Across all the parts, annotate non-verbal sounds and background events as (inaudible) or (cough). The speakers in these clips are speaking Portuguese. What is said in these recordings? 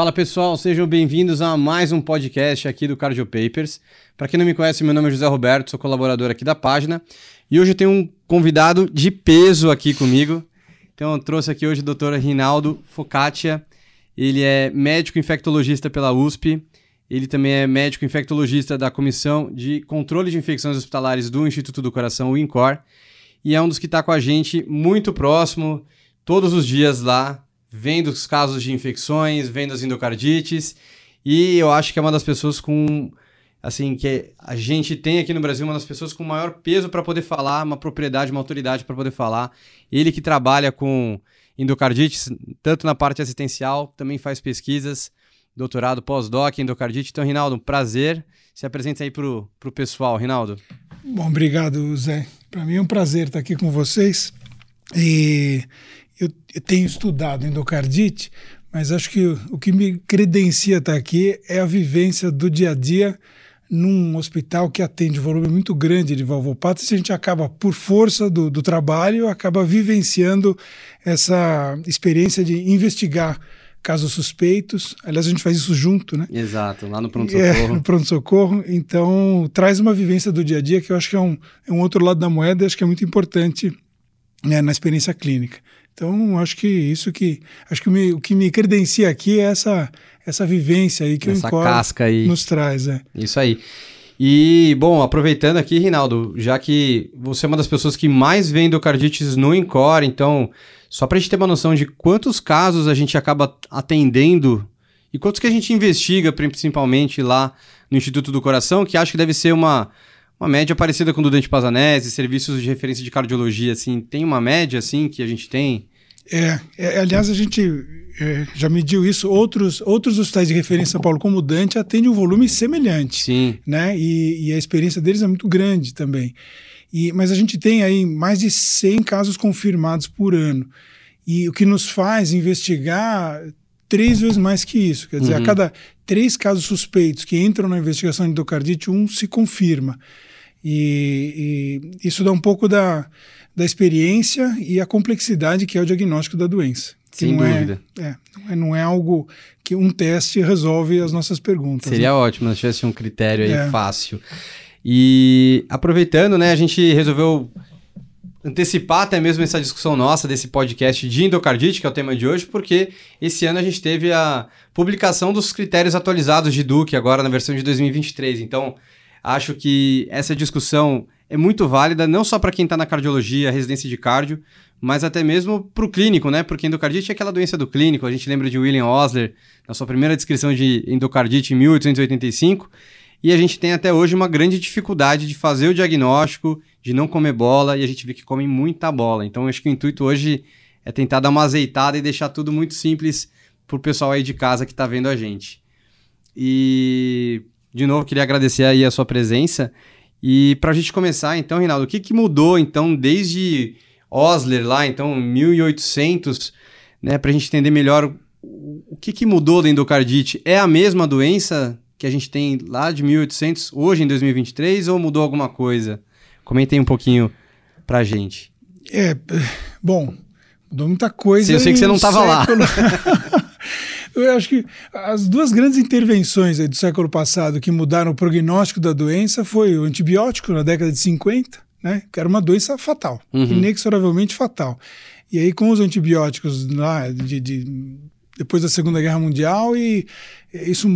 Fala pessoal, sejam bem-vindos a mais um podcast aqui do Cardio Papers. Para quem não me conhece, meu nome é José Roberto, sou colaborador aqui da página e hoje eu tenho um convidado de peso aqui comigo. Então eu trouxe aqui hoje o Dr. Rinaldo Focaccia. Ele é médico infectologista pela USP. Ele também é médico infectologista da Comissão de Controle de Infecções Hospitalares do Instituto do Coração, o INCOR. E é um dos que está com a gente muito próximo, todos os dias lá, vendo os casos de infecções, vendo as endocardites. E eu acho que é uma das pessoas com assim, que a gente tem aqui no Brasil uma das pessoas com maior peso para poder falar, uma propriedade, uma autoridade para poder falar. Ele que trabalha com endocardites, tanto na parte assistencial, também faz pesquisas, doutorado, pós-doc, endocardite. Então, Rinaldo, um prazer. Se apresenta aí para o pessoal, Rinaldo. Bom, obrigado, Zé. Para mim é um prazer estar aqui com vocês. E eu tenho estudado endocardite, mas acho que o que me credencia estar aqui é a vivência do dia a dia num hospital que atende um volume muito grande de valvopatas, a gente acaba, por força do, do trabalho, acaba vivenciando essa experiência de investigar casos suspeitos. Aliás, a gente faz isso junto, né? Exato, lá no pronto-socorro. É, no pronto-socorro. Então, traz uma vivência do dia a dia que eu acho que é um, é um outro lado da moeda, acho que é muito importante né, na experiência clínica. Então, acho que isso que acho que me, o que me credencia aqui é essa essa vivência aí que essa o Encore casca aí. nos traz, é. Isso aí. E, bom, aproveitando aqui, Rinaldo, já que você é uma das pessoas que mais vê endocardites no Encore, então, só para a gente ter uma noção de quantos casos a gente acaba atendendo e quantos que a gente investiga, principalmente lá no Instituto do Coração, que acho que deve ser uma, uma média parecida com o do Dante Pazanese, serviços de referência de cardiologia, assim, tem uma média, assim, que a gente tem? É, é aliás, a gente é, já mediu isso. Outros, outros hospitais de referência em São Paulo, como o Dante, atendem um volume semelhante. Sim. Né? E, e a experiência deles é muito grande também. E, mas a gente tem aí mais de 100 casos confirmados por ano. E o que nos faz investigar três vezes mais que isso. Quer dizer, uhum. a cada três casos suspeitos que entram na investigação de endocardite, um se confirma. E, e isso dá um pouco da da experiência e a complexidade que é o diagnóstico da doença. Sem é, dúvida. É, não, é, não é algo que um teste resolve as nossas perguntas. Seria né? ótimo se tivesse um critério aí é. fácil. E aproveitando, né, a gente resolveu antecipar até mesmo essa discussão nossa desse podcast de endocardite, que é o tema de hoje, porque esse ano a gente teve a publicação dos critérios atualizados de Duke, agora na versão de 2023. Então, acho que essa discussão é muito válida, não só para quem está na cardiologia, residência de cardio, mas até mesmo para o clínico, né? Porque endocardite é aquela doença do clínico. A gente lembra de William Osler, na sua primeira descrição de endocardite em 1885. E a gente tem até hoje uma grande dificuldade de fazer o diagnóstico, de não comer bola, e a gente vê que comem muita bola. Então, acho que o intuito hoje é tentar dar uma azeitada e deixar tudo muito simples para o pessoal aí de casa que está vendo a gente. E, de novo, queria agradecer aí a sua presença. E para a gente começar, então, Reinaldo, o que, que mudou, então, desde Osler lá, então, 1800, né, para a gente entender melhor o que, que mudou da endocardite? É a mesma doença que a gente tem lá de 1800, hoje em 2023, ou mudou alguma coisa? Comentei um pouquinho para a gente. É, bom, mudou muita coisa. Eu sei que você não estava lá. (laughs) Eu acho que as duas grandes intervenções do século passado que mudaram o prognóstico da doença foi o antibiótico na década de 50, né, que era uma doença fatal, uhum. inexoravelmente fatal. E aí com os antibióticos lá de, de depois da Segunda Guerra Mundial e isso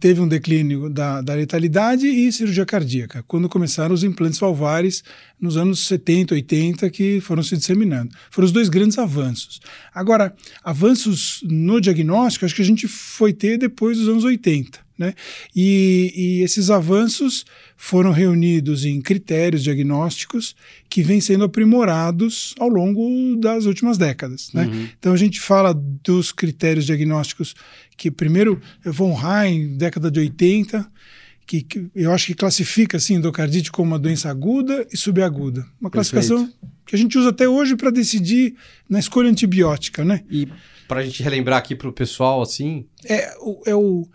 teve um declínio da, da letalidade e cirurgia cardíaca, quando começaram os implantes valvares nos anos 70, 80, que foram se disseminando. Foram os dois grandes avanços. Agora, avanços no diagnóstico, acho que a gente foi ter depois dos anos 80. Né? E, e, esses avanços foram reunidos em critérios diagnósticos que vêm sendo aprimorados ao longo das últimas décadas. Né? Uhum. Então a gente fala dos critérios diagnósticos que primeiro von Rhein, década de 80, que, que, eu acho que classifica assim endocardite como uma doença aguda e subaguda. Uma classificação Perfeito. que a gente usa até hoje para decidir na escolha antibiótica, né? E para a gente relembrar aqui para o pessoal, assim... É, é o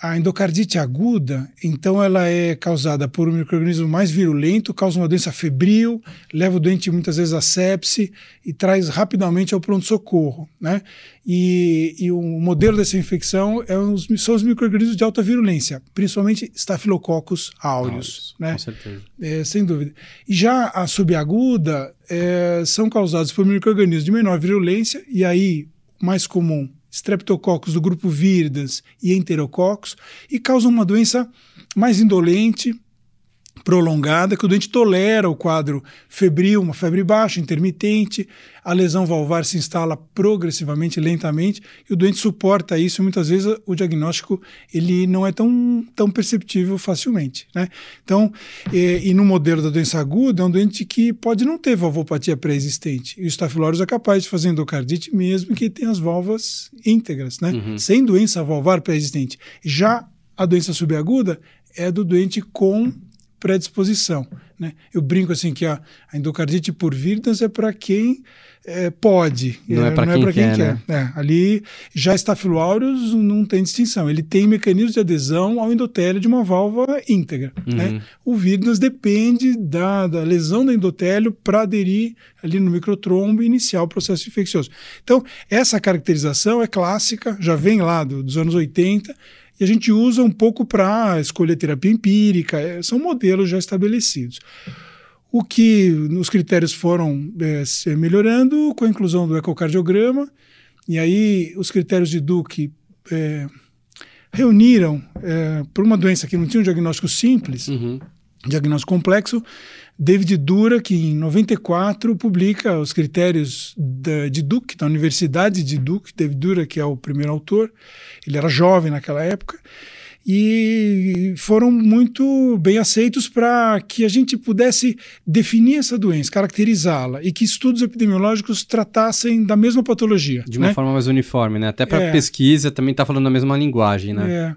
a endocardite aguda, então ela é causada por um microorganismo mais virulento, causa uma doença febril, leva o doente muitas vezes a sepse e traz rapidamente ao pronto-socorro. Né? E, e, o modelo dessa infecção é os, são os microorganismos de alta virulência, principalmente Staphylococcus aureus. né? Com certeza. É, sem dúvida. E já a subaguda é, são causados por microorganismos de menor virulência, e aí mais comum streptococcus do grupo Viridas e enterococcus e causam uma doença mais indolente, prolongada, que o doente tolera o quadro febril, uma febre baixa, intermitente, a lesão valvar se instala progressivamente, lentamente, e o doente suporta isso, e muitas vezes o diagnóstico ele não é tão, tão perceptível facilmente. Né? Então, e, e no modelo da doença aguda, é um doente que pode não ter valvopatia pré-existente, e o Staphylococcus é capaz de fazer endocardite mesmo que tenha as válvulas íntegras, né? Uhum. sem doença valvar pré-existente. Já a doença subaguda é do doente com predisposição. Né? Eu brinco assim que a, a endocardite por vírus é para quem é, pode, não é, é para quem, é quem, quer. quer. Né? É, ali já estafiloáureos não tem distinção. Ele tem mecanismo de adesão ao endotélio de uma válvula íntegra. Uhum. Né? O vírus depende da, da lesão do endotélio para aderir ali no microtrombo e iniciar o processo infeccioso. Então, essa caracterização é clássica, já vem lá do, dos anos 80 e a gente usa um pouco para escolher terapia empírica, é, são modelos já estabelecidos. O que os critérios foram é, melhorando com a inclusão do ecocardiograma, e aí os critérios de Duke é, reuniram, é, por uma doença que não tinha um diagnóstico simples, uhum. diagnóstico complexo, David Dura, que em 94 publica os critérios da, de Duke, da Universidade de Duke, David Dura, que é o primeiro autor, ele era jovem naquela época, e foram muito bem aceitos para que a gente pudesse definir essa doença, caracterizá-la e que estudos epidemiológicos tratassem da mesma patologia. De uma né? forma mais uniforme, né? Até para é. pesquisa também está falando a mesma linguagem, né? É.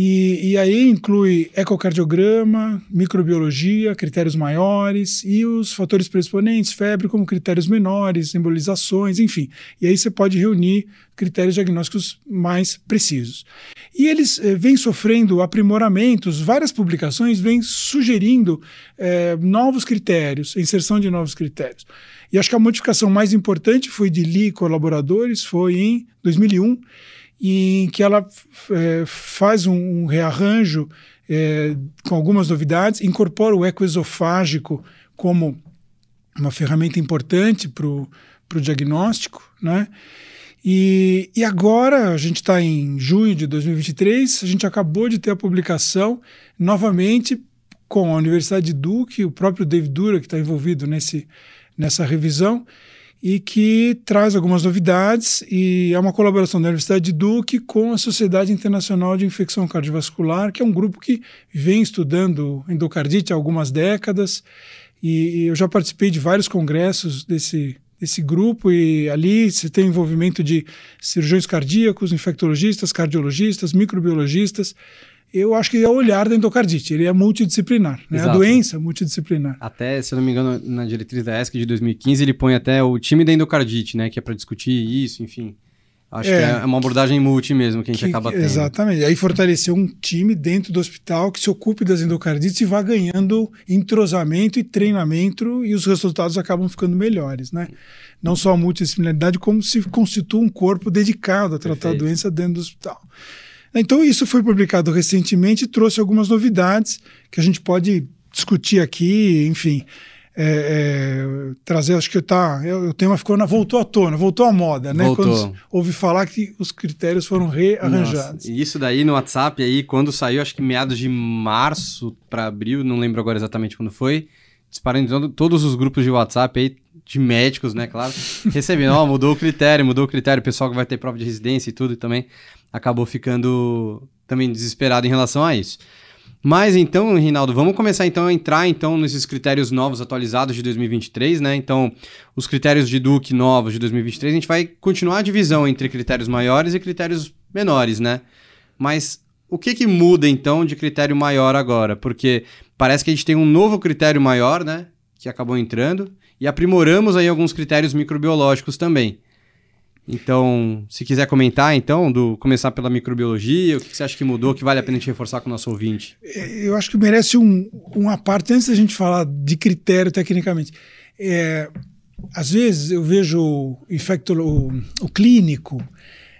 E, e aí inclui ecocardiograma, microbiologia, critérios maiores e os fatores predisponentes, febre como critérios menores, embolizações, enfim. E aí você pode reunir critérios diagnósticos mais precisos. E eles eh, vêm sofrendo aprimoramentos, várias publicações vêm sugerindo eh, novos critérios, inserção de novos critérios. E acho que a modificação mais importante foi de Lee e colaboradores, foi em 2001, em que ela eh, faz um, um rearranjo eh, com algumas novidades, incorpora o eco esofágico como uma ferramenta importante para o diagnóstico, né? E, e agora, a gente está em junho de 2023, a gente acabou de ter a publicação novamente com a Universidade de Duke, o próprio David Dura, que está envolvido nesse, nessa revisão, e que traz algumas novidades. E é uma colaboração da Universidade de Duke com a Sociedade Internacional de Infecção Cardiovascular, que é um grupo que vem estudando endocardite há algumas décadas. E eu já participei de vários congressos desse, esse grupo e ali você tem envolvimento de cirurgiões cardíacos, infectologistas, cardiologistas, microbiologistas. Eu acho que é o olhar da endocardite, ele é multidisciplinar, né? a doença é multidisciplinar. Até, se eu não me engano, na diretriz da ESC de 2015, ele põe até o time da endocardite, né, que é para discutir isso, enfim. Acho é, que é uma abordagem multi mesmo que a gente que, acaba tendo. Exatamente. Aí fortalecer um time dentro do hospital que se ocupe das endocardites e vá ganhando entrosamento e treinamento e os resultados acabam ficando melhores, né? Não só a multidisciplinaridade, como se constitua um corpo dedicado a tratar Perfeito. a doença dentro do hospital. Então isso foi publicado recentemente e trouxe algumas novidades que a gente pode discutir aqui, enfim é, é, trazer, acho que tá, o tema ficou na, voltou à tona, voltou à moda, né? Voltou. Quando ouvi falar que os critérios foram rearranjados. Nossa, isso daí no WhatsApp aí, quando saiu, acho que meados de março para abril, não lembro agora exatamente quando foi, disparando todos os grupos de WhatsApp aí, de médicos, né, claro, (laughs) recebendo, ó, mudou o critério, mudou o critério, o pessoal que vai ter prova de residência e tudo também acabou ficando também desesperado em relação a isso. Mas então, Rinaldo, vamos começar então a entrar então nesses critérios novos atualizados de 2023, né? Então, os critérios de Duke novos de 2023, a gente vai continuar a divisão entre critérios maiores e critérios menores, né? Mas o que que muda então de critério maior agora? Porque parece que a gente tem um novo critério maior, né, que acabou entrando e aprimoramos aí alguns critérios microbiológicos também. Então, se quiser comentar, então, do começar pela microbiologia, o que você acha que mudou, que vale a pena a gente reforçar com o nosso ouvinte? É, eu acho que merece um, uma parte, antes da gente falar de critério tecnicamente. É, às vezes eu vejo o, infecto, o, o clínico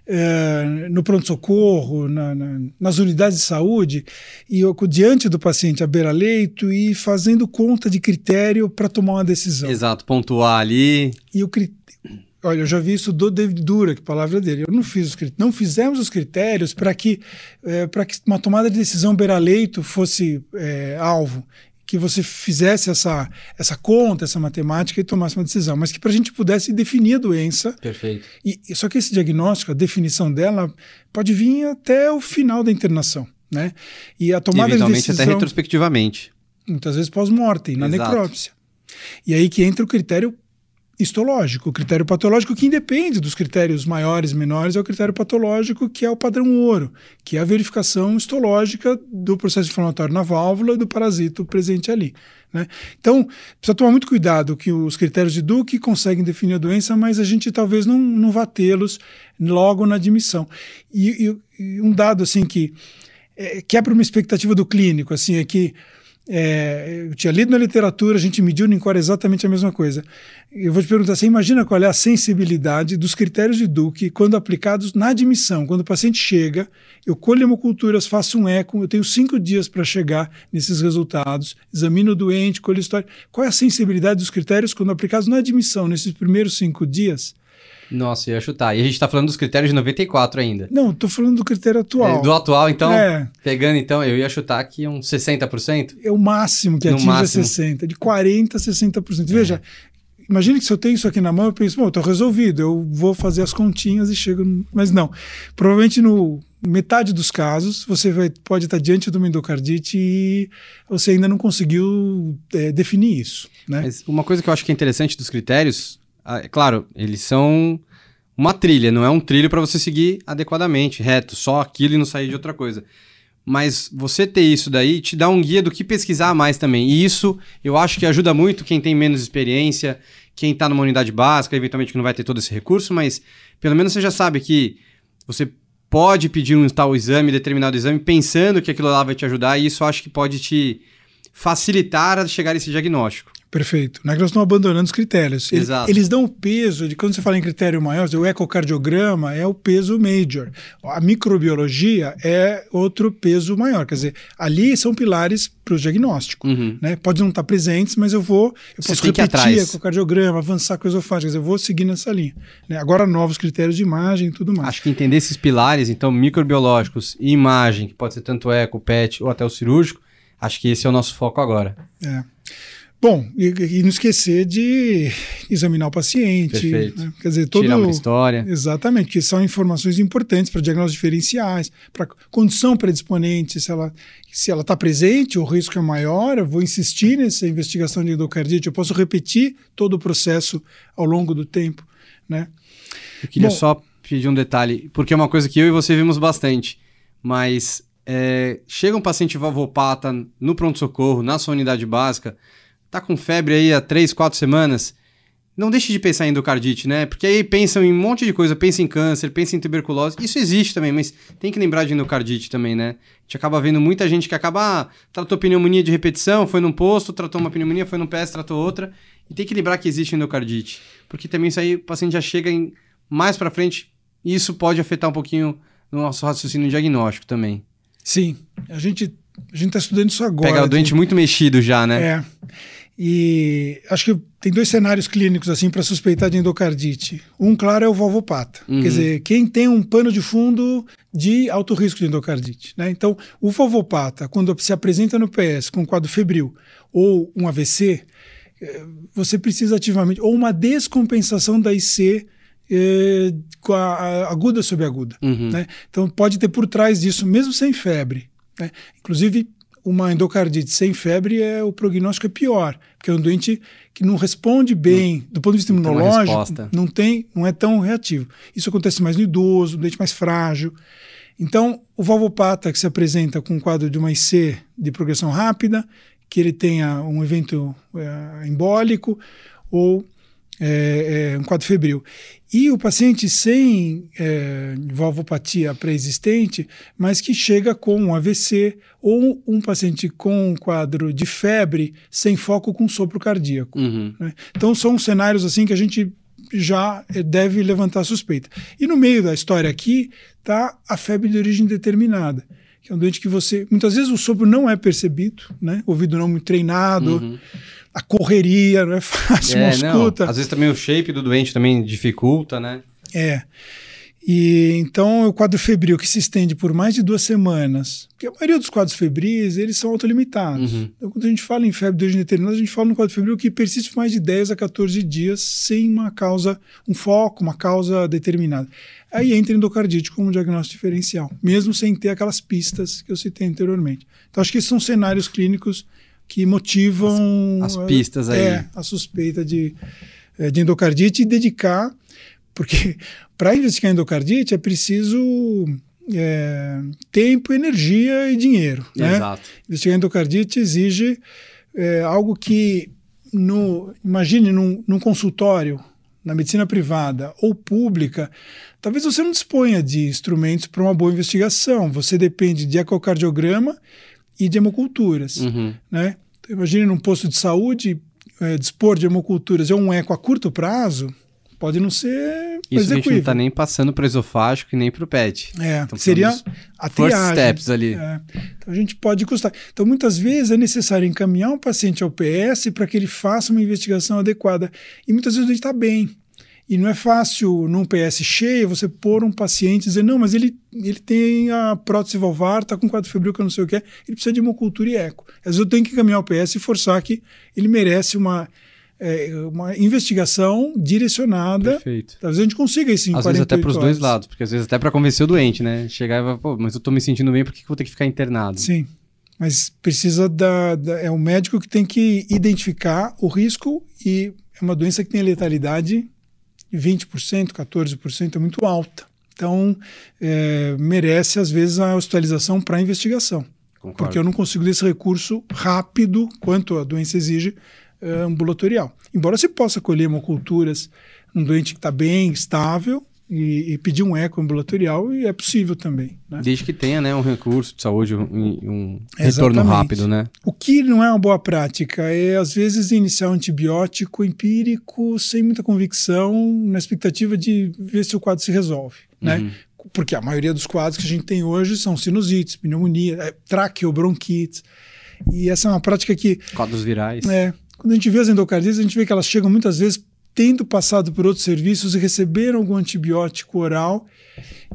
é, no pronto-socorro, na, na, nas unidades de saúde, e eu, diante do paciente à beira-leito e fazendo conta de critério para tomar uma decisão. Exato, pontuar ali. E o Olha, eu já vi isso do David Dura, que palavra dele. Eu não fiz os não fizemos os critérios para que, é, para que uma tomada de decisão beira-leito fosse é, alvo que você fizesse essa, essa conta, essa matemática e tomasse uma decisão, mas que para a gente pudesse definir a doença. Perfeito. E, só que esse diagnóstico, a definição dela, pode vir até o final da internação, né? E a tomada e, de decisão... até retrospectivamente. Muitas vezes pós-mortem, na necrópsia. E aí que entra o critério histológico, o critério patológico que independe dos critérios maiores e menores, é o critério patológico que é o padrão ouro, que é a verificação histológica do processo inflamatório na válvula do parasito presente ali. Né? Então, precisa tomar muito cuidado que os critérios de Duke conseguem definir a doença, mas a gente talvez não, não vá tê-los logo na admissão. E, e, e, um dado assim que é, quebra uma expectativa do clínico, assim, é que é, eu tinha lido na literatura, a gente mediu no INCOR exatamente a mesma coisa. Eu vou te perguntar, você imagina qual é a sensibilidade dos critérios de Duke quando aplicados na admissão? Quando o paciente chega, eu colho hemoculturas, faço um eco, eu tenho cinco dias para chegar nesses resultados, examino o doente, colho história. Qual é a sensibilidade dos critérios quando aplicados na admissão, nesses primeiros cinco dias? Nossa, eu ia chutar. E a gente está falando dos critérios de 94 ainda. Não, estou falando do critério atual. É, do atual, então, é. pegando então, eu ia chutar aqui uns 60%. É o máximo que no atinge máximo. 60%, de 40% a 60%. É. Veja, imagine que se eu tenho isso aqui na mão, eu penso, bom, estou resolvido, eu vou fazer as continhas e chego. Mas não. Provavelmente no metade dos casos, você vai, pode estar diante de uma endocardite e você ainda não conseguiu é, definir isso. Né? Mas uma coisa que eu acho que é interessante dos critérios é claro, eles são uma trilha, não é um trilho para você seguir adequadamente, reto, só aquilo e não sair de outra coisa. Mas você ter isso daí te dá um guia do que pesquisar mais também. E isso eu acho que ajuda muito quem tem menos experiência, quem está numa unidade básica, eventualmente que não vai ter todo esse recurso, mas pelo menos você já sabe que você pode pedir um tal exame, determinado exame, pensando que aquilo lá vai te ajudar, e isso acho que pode te facilitar a chegar a esse diagnóstico. Perfeito. Não é que nós estamos abandonando os critérios. Eles, Exato. eles dão o peso de quando você fala em critério maior, o ecocardiograma é o peso major. A microbiologia é outro peso maior. Quer dizer, ali são pilares para o diagnóstico. Uhum. Né? Pode não estar presentes, mas eu vou, eu posso repetir ecocardiograma, avançar com esofágico, quer dizer, eu vou seguir nessa linha. Né? Agora, novos critérios de imagem e tudo mais. Acho que entender esses pilares, então, microbiológicos e imagem, que pode ser tanto eco, PET ou até o cirúrgico, acho que esse é o nosso foco agora. É. Bom, e, e, não esquecer de examinar o paciente. Né? Quer dizer, todo. Tirar uma história. Exatamente, que são informações importantes para diagnósticos diferenciais, para condição predisponente, se ela se ela está presente, o risco é maior, eu vou insistir nessa investigação de endocardite, eu posso repetir todo o processo ao longo do tempo. Né? Eu queria Bom, só pedir um detalhe, porque é uma coisa que eu e você vimos bastante, mas é, chega um paciente valvopata no pronto-socorro, na sua unidade básica tá com febre aí há três, quatro semanas, não deixe de pensar em endocardite, né? Porque aí pensam em um monte de coisa, pensa em câncer, pensa em tuberculose. Isso existe também, mas tem que lembrar de endocardite também, né? A gente acaba vendo muita gente que acaba, ah, tratou pneumonia de repetição, foi num posto, tratou uma pneumonia, foi num PS, tratou outra. E tem que lembrar que existe endocardite. Porque também isso aí o paciente já chega em, mais para frente e isso pode afetar um pouquinho no nosso raciocínio diagnóstico também. Sim, a gente a gente está estudando isso agora. Pega o doente muito mexido já, né? É. E acho que tem dois cenários clínicos assim para suspeitar de endocardite. Um, claro, é o valvopata. Uhum. Quer dizer, quem tem um pano de fundo de alto risco de endocardite. Né? Então, o valvopata, quando se apresenta no PS com um quadro febril ou um AVC, eh, você precisa ativamente, ou uma descompensação da IC eh, com a, a aguda sobre aguda. Uhum. Né? Então, pode ter por trás disso, mesmo sem febre. Né? Inclusive, uma endocardite sem febre é o prognóstico é pior, porque é um doente que não responde bem do ponto de vista imunológico, não tem, não é tão reativo. Isso acontece mais no idoso, no doente mais frágil. Então, o valvopata que se apresenta com um quadro de uma IC de progressão rápida, que ele tenha um evento é, embólico ou é, é, um quadro febril. E o paciente sem é, valvopatia pré-existente, mas que chega com um AVC, ou um paciente com um quadro de febre sem foco com sopro cardíaco. Uhum. Né? Então são cenários assim que a gente já deve levantar suspeita. E no meio da história aqui está a febre de origem determinada, que é um doente que você. Muitas vezes o sopro não é percebido, né? ouvido não muito treinado. Uhum a correria, não é fácil, é, escuta. Às vezes também o shape do doente também dificulta, né? É. E então o quadro febril que se estende por mais de duas semanas, porque a maioria dos quadros febris eles são autolimitados. Uhum. Então quando a gente fala em febre de origem determinada, a gente fala no quadro febril que persiste por mais de 10 a 14 dias sem uma causa, um foco, uma causa determinada. Aí entra endocardite como diagnóstico diferencial, mesmo sem ter aquelas pistas que eu citei anteriormente. Então acho que esses são cenários clínicos que motivam as, as pistas aí. É, a suspeita de, é, de endocardite e dedicar, porque (laughs) para investigar endocardite é preciso é, tempo, energia e dinheiro. Né? Exato. Investigar endocardite exige é, algo que, no, imagine num, num consultório, na medicina privada ou pública, talvez você não disponha de instrumentos para uma boa investigação. Você depende de ecocardiograma e de hemoculturas. Uhum. Né? Então, imagine num posto de saúde, é, dispor de hemoculturas é um eco a curto prazo, pode não ser Isso a gente não está nem passando para o esofágico e nem para o PET. É, então, seria a triagem. steps ali. É. Então a gente pode custar. Então muitas vezes é necessário encaminhar um paciente ao PS para que ele faça uma investigação adequada. E muitas vezes ele está bem. E não é fácil, num PS cheio, você pôr um paciente e dizer, não, mas ele, ele tem a prótese valvar, está com quadro febril que eu não sei o que é, ele precisa de hemocultura e eco. Às vezes eu tenho que caminhar o PS e forçar que ele merece uma, é, uma investigação direcionada. Perfeito. Talvez a gente consiga isso em Às vezes até para os dois lados, porque às vezes até para convencer o doente, né? Chegar e falar, pô, mas eu estou me sentindo bem, por que, que eu vou ter que ficar internado? Sim. Mas precisa da, da, É o médico que tem que identificar o risco e é uma doença que tem letalidade 20%, 14% é muito alta. Então, é, merece, às vezes, a hospitalização para investigação. Concordo. Porque eu não consigo desse recurso rápido, quanto a doença exige, é, ambulatorial. Embora se possa colher hemoculturas, um doente que está bem, estável, e, e, pedir um eco ambulatorial e é possível também. Né? Desde que tenha né, um recurso de saúde, um, um retorno rápido, né? O que não é uma boa prática é, às vezes, iniciar um antibiótico empírico sem muita convicção, na expectativa de ver se o quadro se resolve, né? uhum. Porque a maioria dos quadros que a gente tem hoje são sinusites, pneumonia, é, traqueobronquites. E essa é uma prática que... Quadros virais. É. Quando a gente vê as endocardias, a gente vê que elas chegam muitas vezes tendo passado por outros serviços e receberam algum antibiótico oral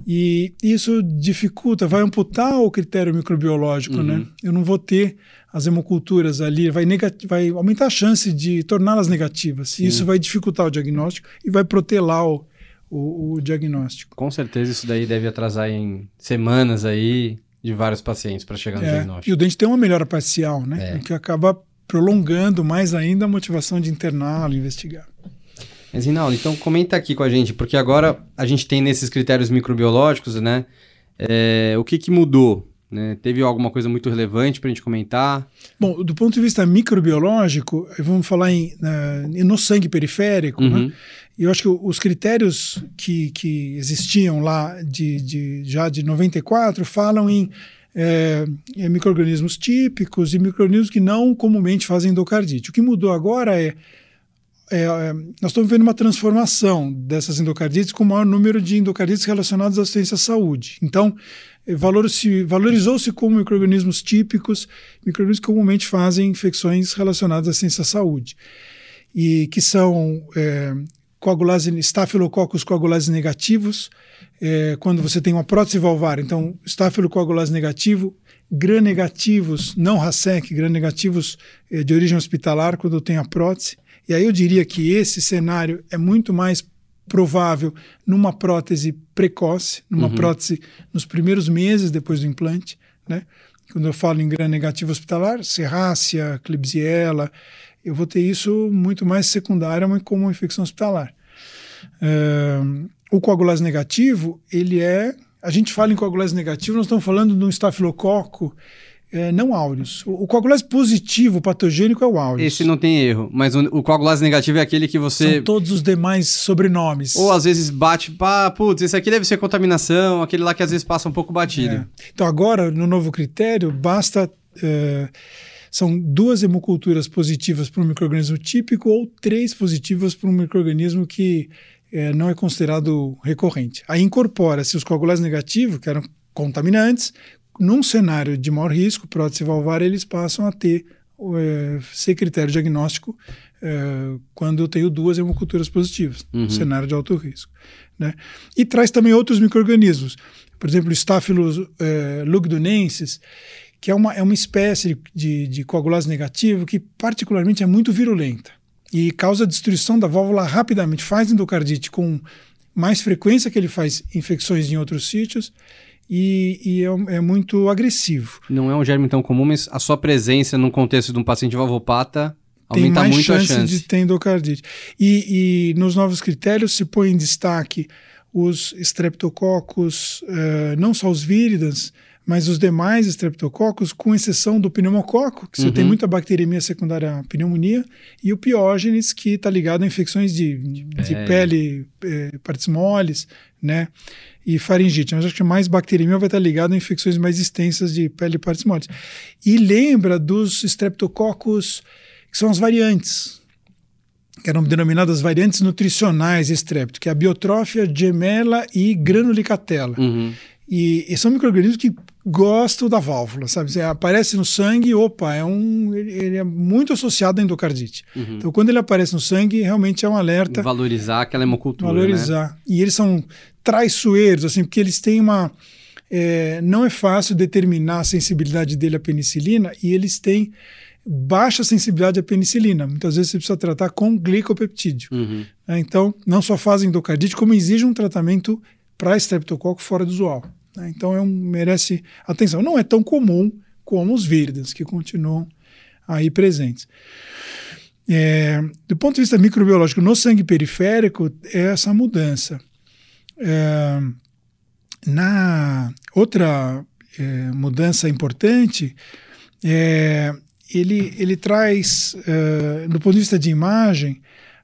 e isso dificulta, vai amputar o critério microbiológico, né? uhum. né? Eu não vou ter as hemoculturas ali, vai, vai aumentar a chance de torná-las negativas. Sim. Isso vai dificultar o diagnóstico e vai protelar o, o, o, diagnóstico. Com certeza isso daí deve atrasar em semanas aí de vários pacientes para chegar no é, diagnóstico. E o dente tem uma melhora parcial, né? É. Que acaba prolongando mais ainda a motivação de interná-lo, investigar. Mas, Rinaldo, então comenta aqui com a gente, porque agora a gente tem nesses critérios microbiológicos, né? É, o que, que mudou? Né? Teve alguma coisa muito relevante para a gente comentar? Bom, do ponto de vista microbiológico, vamos falar em, no sangue periférico, né? uhum. né? eu acho que os critérios que, que existiam lá de, de já de 94 falam em é, é, micro-organismos típicos e micro-organismos que não comumente fazem endocardite. O que mudou agora é é, é, nós estamos vendo uma transformação dessas endocardites com o maior número de endocardites relacionadas à assistência à saúde. Então, é, valorizou-se como micro-organismos típicos, micro-organismos que comumente fazem infecções relacionadas à assistência à saúde, e que são é, coagulase, estafilococcus coagulase negativos, é, quando você tem uma prótese valvar, então estafilocoagulase negativo, gram-negativos, não RASEC, gram-negativos é, de origem hospitalar, quando tenho a prótese, e aí eu diria que esse cenário é muito mais provável numa prótese precoce, numa uhum. prótese nos primeiros meses depois do implante, né? Quando eu falo em gram negativo hospitalar, serrácea, Klebsiella, eu vou ter isso muito mais secundária como infecção hospitalar. Uh, o coagulase negativo, ele é... A gente fala em coagulase negativo, nós estamos falando de um estafilococo é, não áureos. O, o coagulase positivo, patogênico, é o áureos. Esse não tem erro, mas o, o coagulase negativo é aquele que você... São todos os demais sobrenomes. Ou às vezes bate, pá, putz, esse aqui deve ser contaminação, aquele lá que às vezes passa um pouco batido. É. Então agora, no novo critério, basta... É, são duas hemoculturas positivas para um microorganismo típico ou três positivas para um microorganismo que é, não é considerado recorrente. Aí incorpora-se os coagulases negativos, que eram contaminantes, num cenário de maior risco, prótese valvar, eles passam a ter é, ser critério diagnóstico é, quando eu tenho duas hemoculturas positivas, uhum. cenário de alto risco. Né? E traz também outros micro-organismos, por exemplo, o Staphylos é, lugdunensis, que é uma, é uma espécie de, de coagulase negativo que particularmente é muito virulenta e causa destruição da válvula rapidamente, faz endocardite com mais frequência que ele faz infecções em outros sítios e, e é, é, muito agressivo. Não é um germe tão comum, mas a sua presença num contexto de um paciente valvopata aumenta Tem mais muito chance a chance de ter endocardite. E, e nos novos critérios se põe em destaque os streptococcus, uh, não só os víridas, mas os demais estreptococos, com exceção do pneumococo, que uhum. você tem muita bacteremia secundária à pneumonia, e o piógenes, que está ligado a infecções de, de, de pele, é, partes moles, né? E faringite. Mas acho que mais bacteremia vai estar ligado a infecções mais extensas de pele e partes moles. E lembra dos estreptococos, que são as variantes, que eram denominadas variantes nutricionais estrepto, que é a biotrófia, gemela e granulicatela. Uhum. E, e, são micro-organismos que gostam da válvula, sabe? Você aparece no sangue, opa, é um, ele, é muito associado à endocardite. Uhum. Então, quando ele aparece no sangue, realmente é um alerta. Valorizar aquela hemocultura. Valorizar. Né? E eles são traiçoeiros, assim, porque eles têm uma. É, não é fácil determinar a sensibilidade dele à penicilina e eles têm baixa sensibilidade à penicilina. Muitas vezes você precisa tratar com glicopeptídeo. Uhum. É, então, não só fazem endocardite, como exige um tratamento para estreptococo fora do usual. Né? Então é um, merece atenção. Não é tão comum como os víridas, que continuam aí presentes. É, do ponto de vista microbiológico, no sangue periférico, é essa mudança. É, na outra é, mudança importante, é, ele, ele traz, é, do ponto de vista de imagem,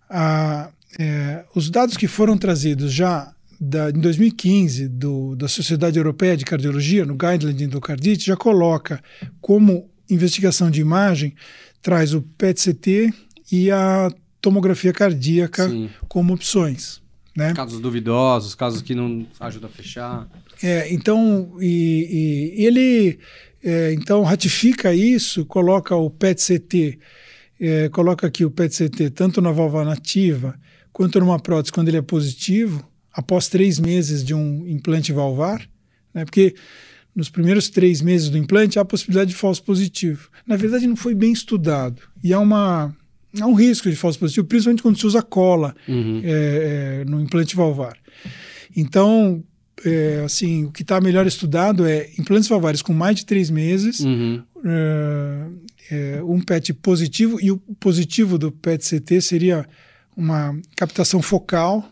a, é, os dados que foram trazidos já da, em 2015 do, da Sociedade Europeia de Cardiologia, no Guideline de Endocardite, já coloca como investigação de imagem, traz o PET-CT e a tomografia cardíaca Sim. como opções. Né? Casos duvidosos, casos que não ajudam a fechar. É, então, e, e ele é, então ratifica isso, coloca o PET-CT, é, coloca aqui o PET-CT tanto na válvula nativa quanto numa prótese quando ele é positivo, após três meses de um implante valvar, né? porque nos primeiros três meses do implante há a possibilidade de falso positivo. Na verdade, não foi bem estudado e há, uma, há um risco de falso positivo, principalmente quando se usa cola uhum. é, é, no implante valvar. Então, é, assim, o que está melhor estudado é implantes valvares com mais de três meses, uhum. É, é, um PET positivo, e o positivo do PET-CT seria uma captação focal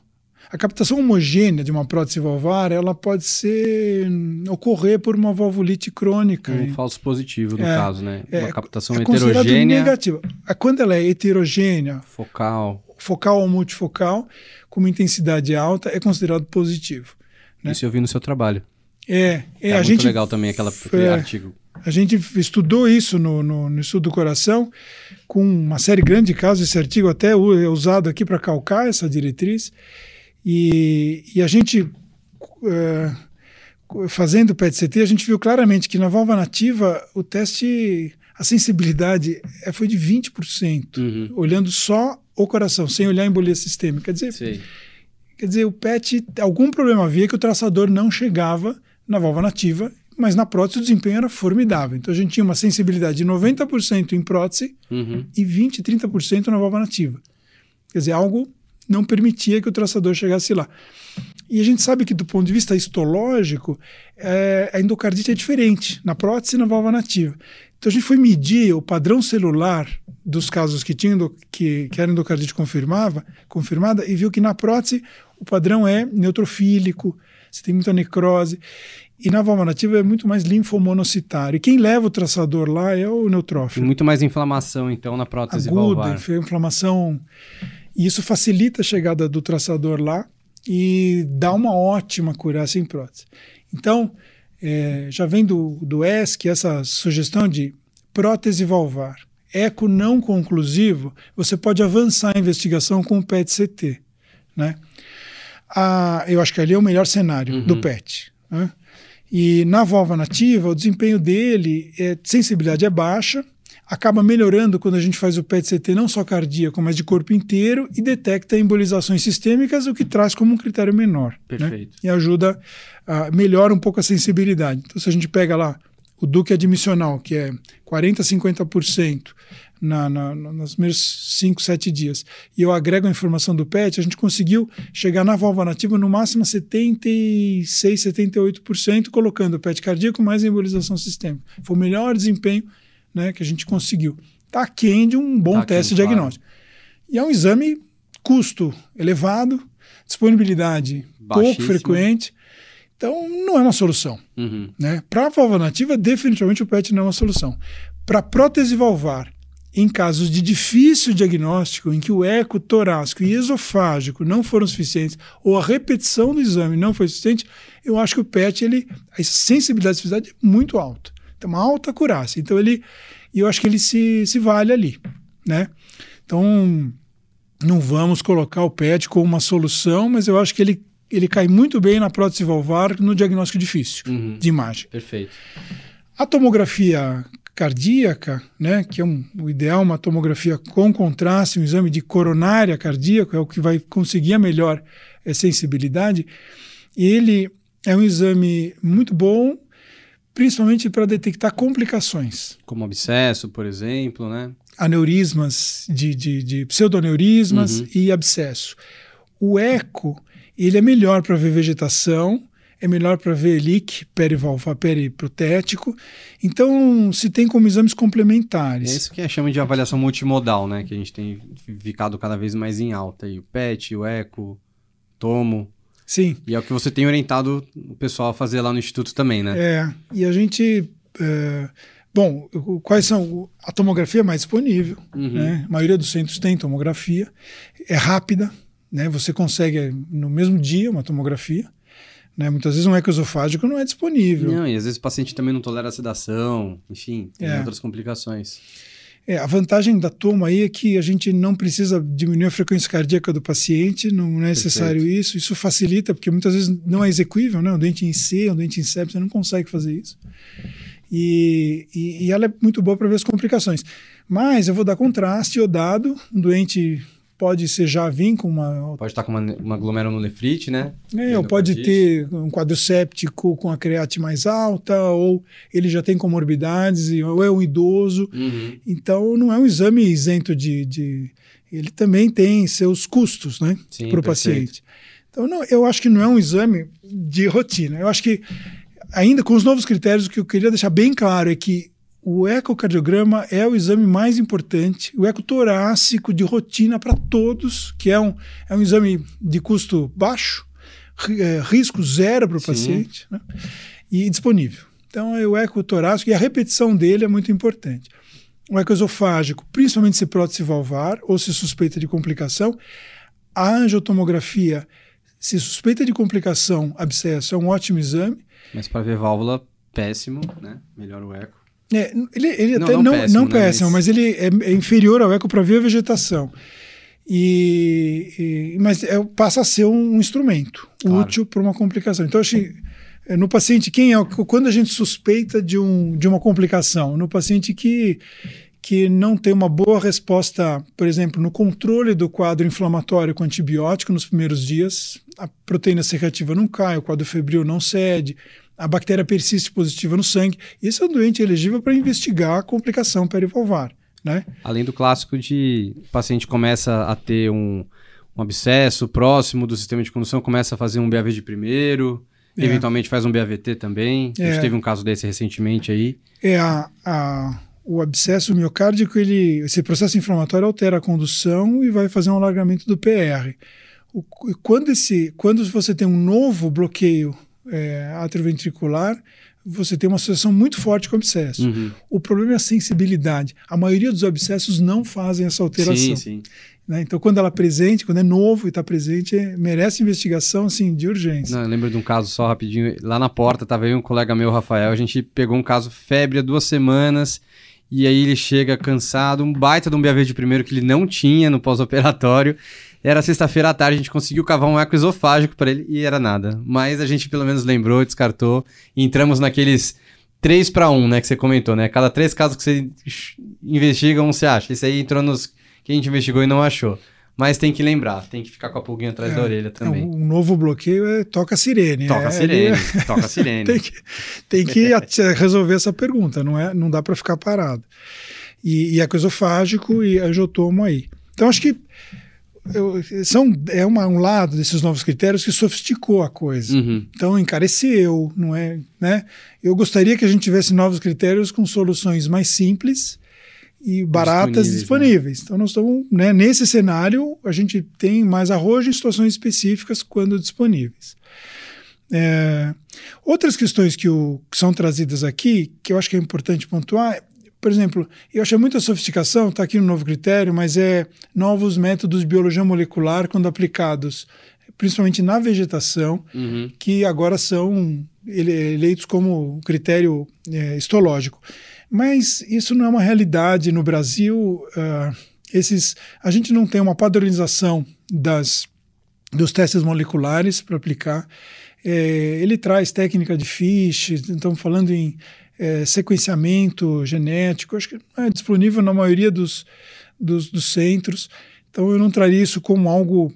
a captação homogênea de uma prótese valvar, ela pode ser ocorrer por uma valvulite crônica. Um falso positivo, no é, caso, né? É, uma captação é heterogênea. negativa. Quando ela é heterogênea, focal, focal ou multifocal, com uma intensidade alta, é considerado positivo. Né? Isso eu vi no seu trabalho. É, é, é a muito gente, legal também aquela, aquele é, artigo. A gente estudou isso no, no, no, estudo do coração, com uma série grande de casos. Esse artigo até é usado aqui para calcar essa diretriz. E, e a gente, uh, fazendo o PET-CT, a gente viu claramente que na válvula nativa o teste, a sensibilidade é, foi de 20%, uhum. olhando só o coração, sem olhar a embolia sistêmica. Quer dizer, quer dizer, o PET, algum problema havia que o traçador não chegava na válvula nativa mas na prótese o desempenho era formidável. Então a gente tinha uma sensibilidade de 90% em prótese uhum. e 20, 30% na válvula nativa. Quer dizer, algo não permitia que o traçador chegasse lá. E a gente sabe que, do ponto de vista histológico, é, a endocardite é diferente na prótese e na válvula nativa. Então a gente foi medir o padrão celular dos casos que tinham que, que era endocardite confirmava, confirmada e viu que na prótese o padrão é neutrofílico, você tem muita necrose. E na válvula nativa é muito mais linfomonocitário. E quem leva o traçador lá é o neutrófilo. muito mais inflamação, então, na prótese Aguda, valvar. inflamação. E isso facilita a chegada do traçador lá e dá uma ótima curaça em prótese. Então, é, já vem do, do ESC essa sugestão de prótese valvar. Eco não conclusivo, você pode avançar a investigação com o PET-CT. Né? Eu acho que ali é o melhor cenário uhum. do PET. Né? E na válvula nativa, o desempenho dele, é, sensibilidade é baixa, acaba melhorando quando a gente faz o PET-CT não só cardíaco, mas de corpo inteiro e detecta embolizações sistêmicas, o que traz como um critério menor. Né? Perfeito. Né? E ajuda, a melhora um pouco a sensibilidade. Então, se a gente pega lá o Duque admissional, que é 40% a 50%, na, na, nos primeiros 5, 7 dias, e eu agrego a informação do PET, a gente conseguiu chegar na válvula nativa no máximo a 76, 78%, colocando o PET cardíaco mais embolização sistêmica. Foi o melhor desempenho né, que a gente conseguiu. Está aquém de um bom tá teste aqui, diagnóstico. Claro. E é um exame custo elevado, disponibilidade pouco frequente. Então, não é uma solução. Uhum. Né? Para a válvula nativa, definitivamente o PET não é uma solução. Para prótese valvar, em casos de difícil diagnóstico, em que o eco torácico e esofágico não foram suficientes, ou a repetição do exame não foi suficiente, eu acho que o PET, ele, a sensibilidade de é muito alta. Tem uma alta curácia. Então, ele, eu acho que ele se, se vale ali. Né? Então, não vamos colocar o PET como uma solução, mas eu acho que ele, ele cai muito bem na prótese valvar no diagnóstico difícil uhum. de imagem. Perfeito. A tomografia cardíaca, né, que é um, o ideal, uma tomografia com contraste, um exame de coronária cardíaco, é o que vai conseguir a melhor é, sensibilidade. Ele é um exame muito bom, principalmente para detectar complicações. Como abscesso, por exemplo, né? Aneurismas, de, de, de pseudoneurismas uhum. e abscesso. O eco, ele é melhor para ver vegetação, é melhor para ver leak perivalvar periprotético. Então, se tem como exames complementares. É isso que a chama de avaliação multimodal, né? Que a gente tem ficado cada vez mais em alta. E o PET, o ECO, tomo. Sim. E é o que você tem orientado o pessoal a fazer lá no Instituto também, né? É, e a gente... É... Bom, quais são? A tomografia é mais disponível, uhum. né? A maioria dos centros tem tomografia. É rápida, né? Você consegue no mesmo dia uma tomografia. Né? Muitas vezes um ecoesofágico não é disponível. Não, e às vezes o paciente também não tolera a sedação, enfim, tem é. outras complicações. É, a vantagem da toma aí é que a gente não precisa diminuir a frequência cardíaca do paciente, não é necessário Perfeito. isso. Isso facilita, porque muitas vezes não é execuível, né? Um dente em C, um dente em septo, você não consegue fazer isso. E, e, e ela é muito boa para ver as complicações. Mas eu vou dar contraste iodado, um doente pode ser já vir com uma. Pode estar com uma, uma glomerulonefrite, né? É, ou pode ter um quadro séptico com a create mais alta, ou ele já tem comorbidades, ou é um idoso. Uhum. Então, não é um exame isento de, de. Ele também tem seus custos, né? Para o paciente. Então, não, eu acho que não é um exame de rotina. Eu acho que, ainda com os novos critérios, o que eu queria deixar bem claro é que o ecocardiograma é o exame mais importante, o ecotorácico de rotina para todos, que é um, é um exame de custo baixo, é, risco zero para o paciente né? e disponível. Então, é o ecotorácico e a repetição dele é muito importante. O ecoesofágico, principalmente se prótese valvar ou se suspeita de complicação, a angiotomografia, se suspeita de complicação, abscesso, é um ótimo exame. Mas para ver válvula, péssimo, né? Melhor o eco. É, ele, ele não, até não, não péssimo, não né, péssimo mas... mas... ele é, é, inferior ao eco para ver a vegetação. E, e mas é, passa a ser um, instrumento claro. útil para uma complicação. Então, acho que é, no paciente, quem é quando a gente suspeita de, um, de uma complicação? No paciente que, que não tem uma boa resposta, por exemplo, no controle do quadro inflamatório com antibiótico nos primeiros dias, a proteína C reativa não cai, o quadro febril não cede, a bactéria persiste positiva no sangue. Esse é um doente elegível para investigar a complicação perivalvar. Né? Além do clássico de o paciente começa a ter um, um abscesso próximo do sistema de condução, começa a fazer um BAV de primeiro, é. eventualmente faz um BAVT também. É. A gente teve um caso desse recentemente aí. É, a, a, o abscesso miocárdico, ele, esse processo inflamatório altera a condução e vai fazer um alargamento do PR. O, quando, esse, quando você tem um novo bloqueio é, atrioventricular, você tem uma associação muito forte com abscesso. Uhum. O problema é a sensibilidade. A maioria dos abscessos não fazem essa alteração. Sim, sim. Né? Então, quando ela é presente, quando é novo e está presente, é, merece investigação assim, de urgência. Não, eu lembro de um caso só rapidinho. Lá na porta estava aí um colega meu, Rafael. A gente pegou um caso febre há duas semanas. E aí ele chega cansado, um baita de um BAV de primeiro que ele não tinha no pós-operatório. Era sexta-feira à tarde, a gente conseguiu cavar um eco esofágico para ele e era nada. Mas a gente pelo menos lembrou, descartou e entramos naqueles 3 para 1, né, que você comentou, né? Cada três casos que você investiga, um você acha. Esse aí entrou nos que a gente investigou e não achou. Mas tem que lembrar, tem que ficar com a pulguinha atrás é, da orelha também. Um novo bloqueio é toca sirene. Toca é, sirene, é, toca (laughs) sirene. tem que, tem que resolver essa pergunta, não, é, não dá para ficar parado. E, e ecosofágico e angiotomo aí. Então acho que eu, são, é uma, um lado desses novos critérios que sofisticou a coisa. Uhum. Então, encareceu, não é? Né? Eu gostaria que a gente tivesse novos critérios com soluções mais simples e baratas disponíveis. disponíveis. Né? Então, nós estamos, né, nesse cenário, a gente tem mais arrojo em situações específicas quando disponíveis. É, outras questões que, o, que são trazidas aqui, que eu acho que é importante pontuar, por exemplo, eu achei muita sofisticação, está aqui no novo critério, mas é novos métodos de biologia molecular quando aplicados principalmente na vegetação, uhum. que agora são eleitos como critério é, histológico. Mas isso não é uma realidade no Brasil. Uh, esses, a gente não tem uma padronização das, dos testes moleculares para aplicar. É, ele traz técnica de FISH, estamos falando em é, sequenciamento genético, acho que é disponível na maioria dos, dos, dos centros. Então eu não traria isso como algo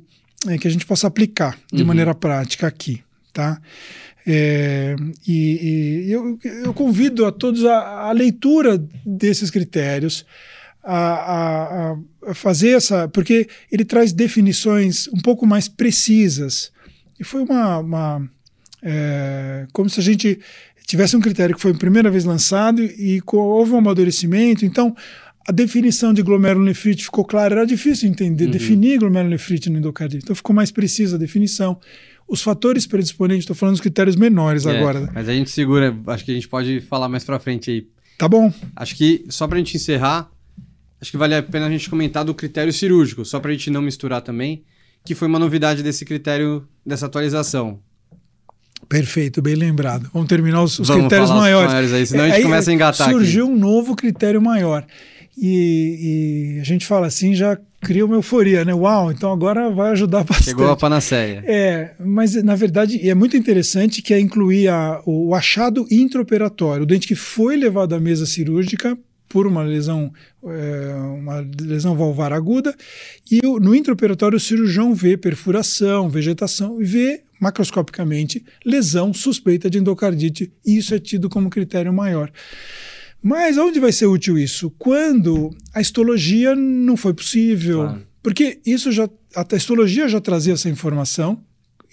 é, que a gente possa aplicar de uhum. maneira prática aqui, tá? É, e, e eu, eu, convido a todos a, a leitura desses critérios, a, a, a, fazer essa, porque ele traz definições um pouco mais precisas. E foi uma, uma é, como se a gente tivesse um critério que foi a primeira vez lançado e houve um amadurecimento. Então, a definição de glomerulonefrite ficou clara. Era difícil entender, uhum. definir glomerulonefrite no endocardite. Então, ficou mais precisa a definição. Os fatores predisponentes, estou falando dos critérios menores é, agora. Mas a gente segura, acho que a gente pode falar mais para frente aí. Tá bom. Acho que, só para a gente encerrar, acho que vale a pena a gente comentar do critério cirúrgico, só para a gente não misturar também, que foi uma novidade desse critério, dessa atualização. Perfeito, bem lembrado. Vamos terminar os, os Vamos critérios maiores. Os maiores aí, senão a gente começa a engatar. Surgiu aqui. um novo critério maior. E, e, a gente fala assim, já cria uma euforia, né? Uau, então agora vai ajudar bastante. Chegou a panaceia. É, mas na verdade é muito interessante que é incluir a, o achado intraoperatório, o dente que foi levado à mesa cirúrgica por uma lesão, é, uma lesão valvar aguda, e no intraoperatório o cirurgião vê perfuração, vegetação e vê macroscopicamente lesão suspeita de endocardite, e isso é tido como critério maior. Mas onde vai ser útil isso? Quando a histologia não foi possível. Claro. Porque isso já, a histologia já trazia essa informação,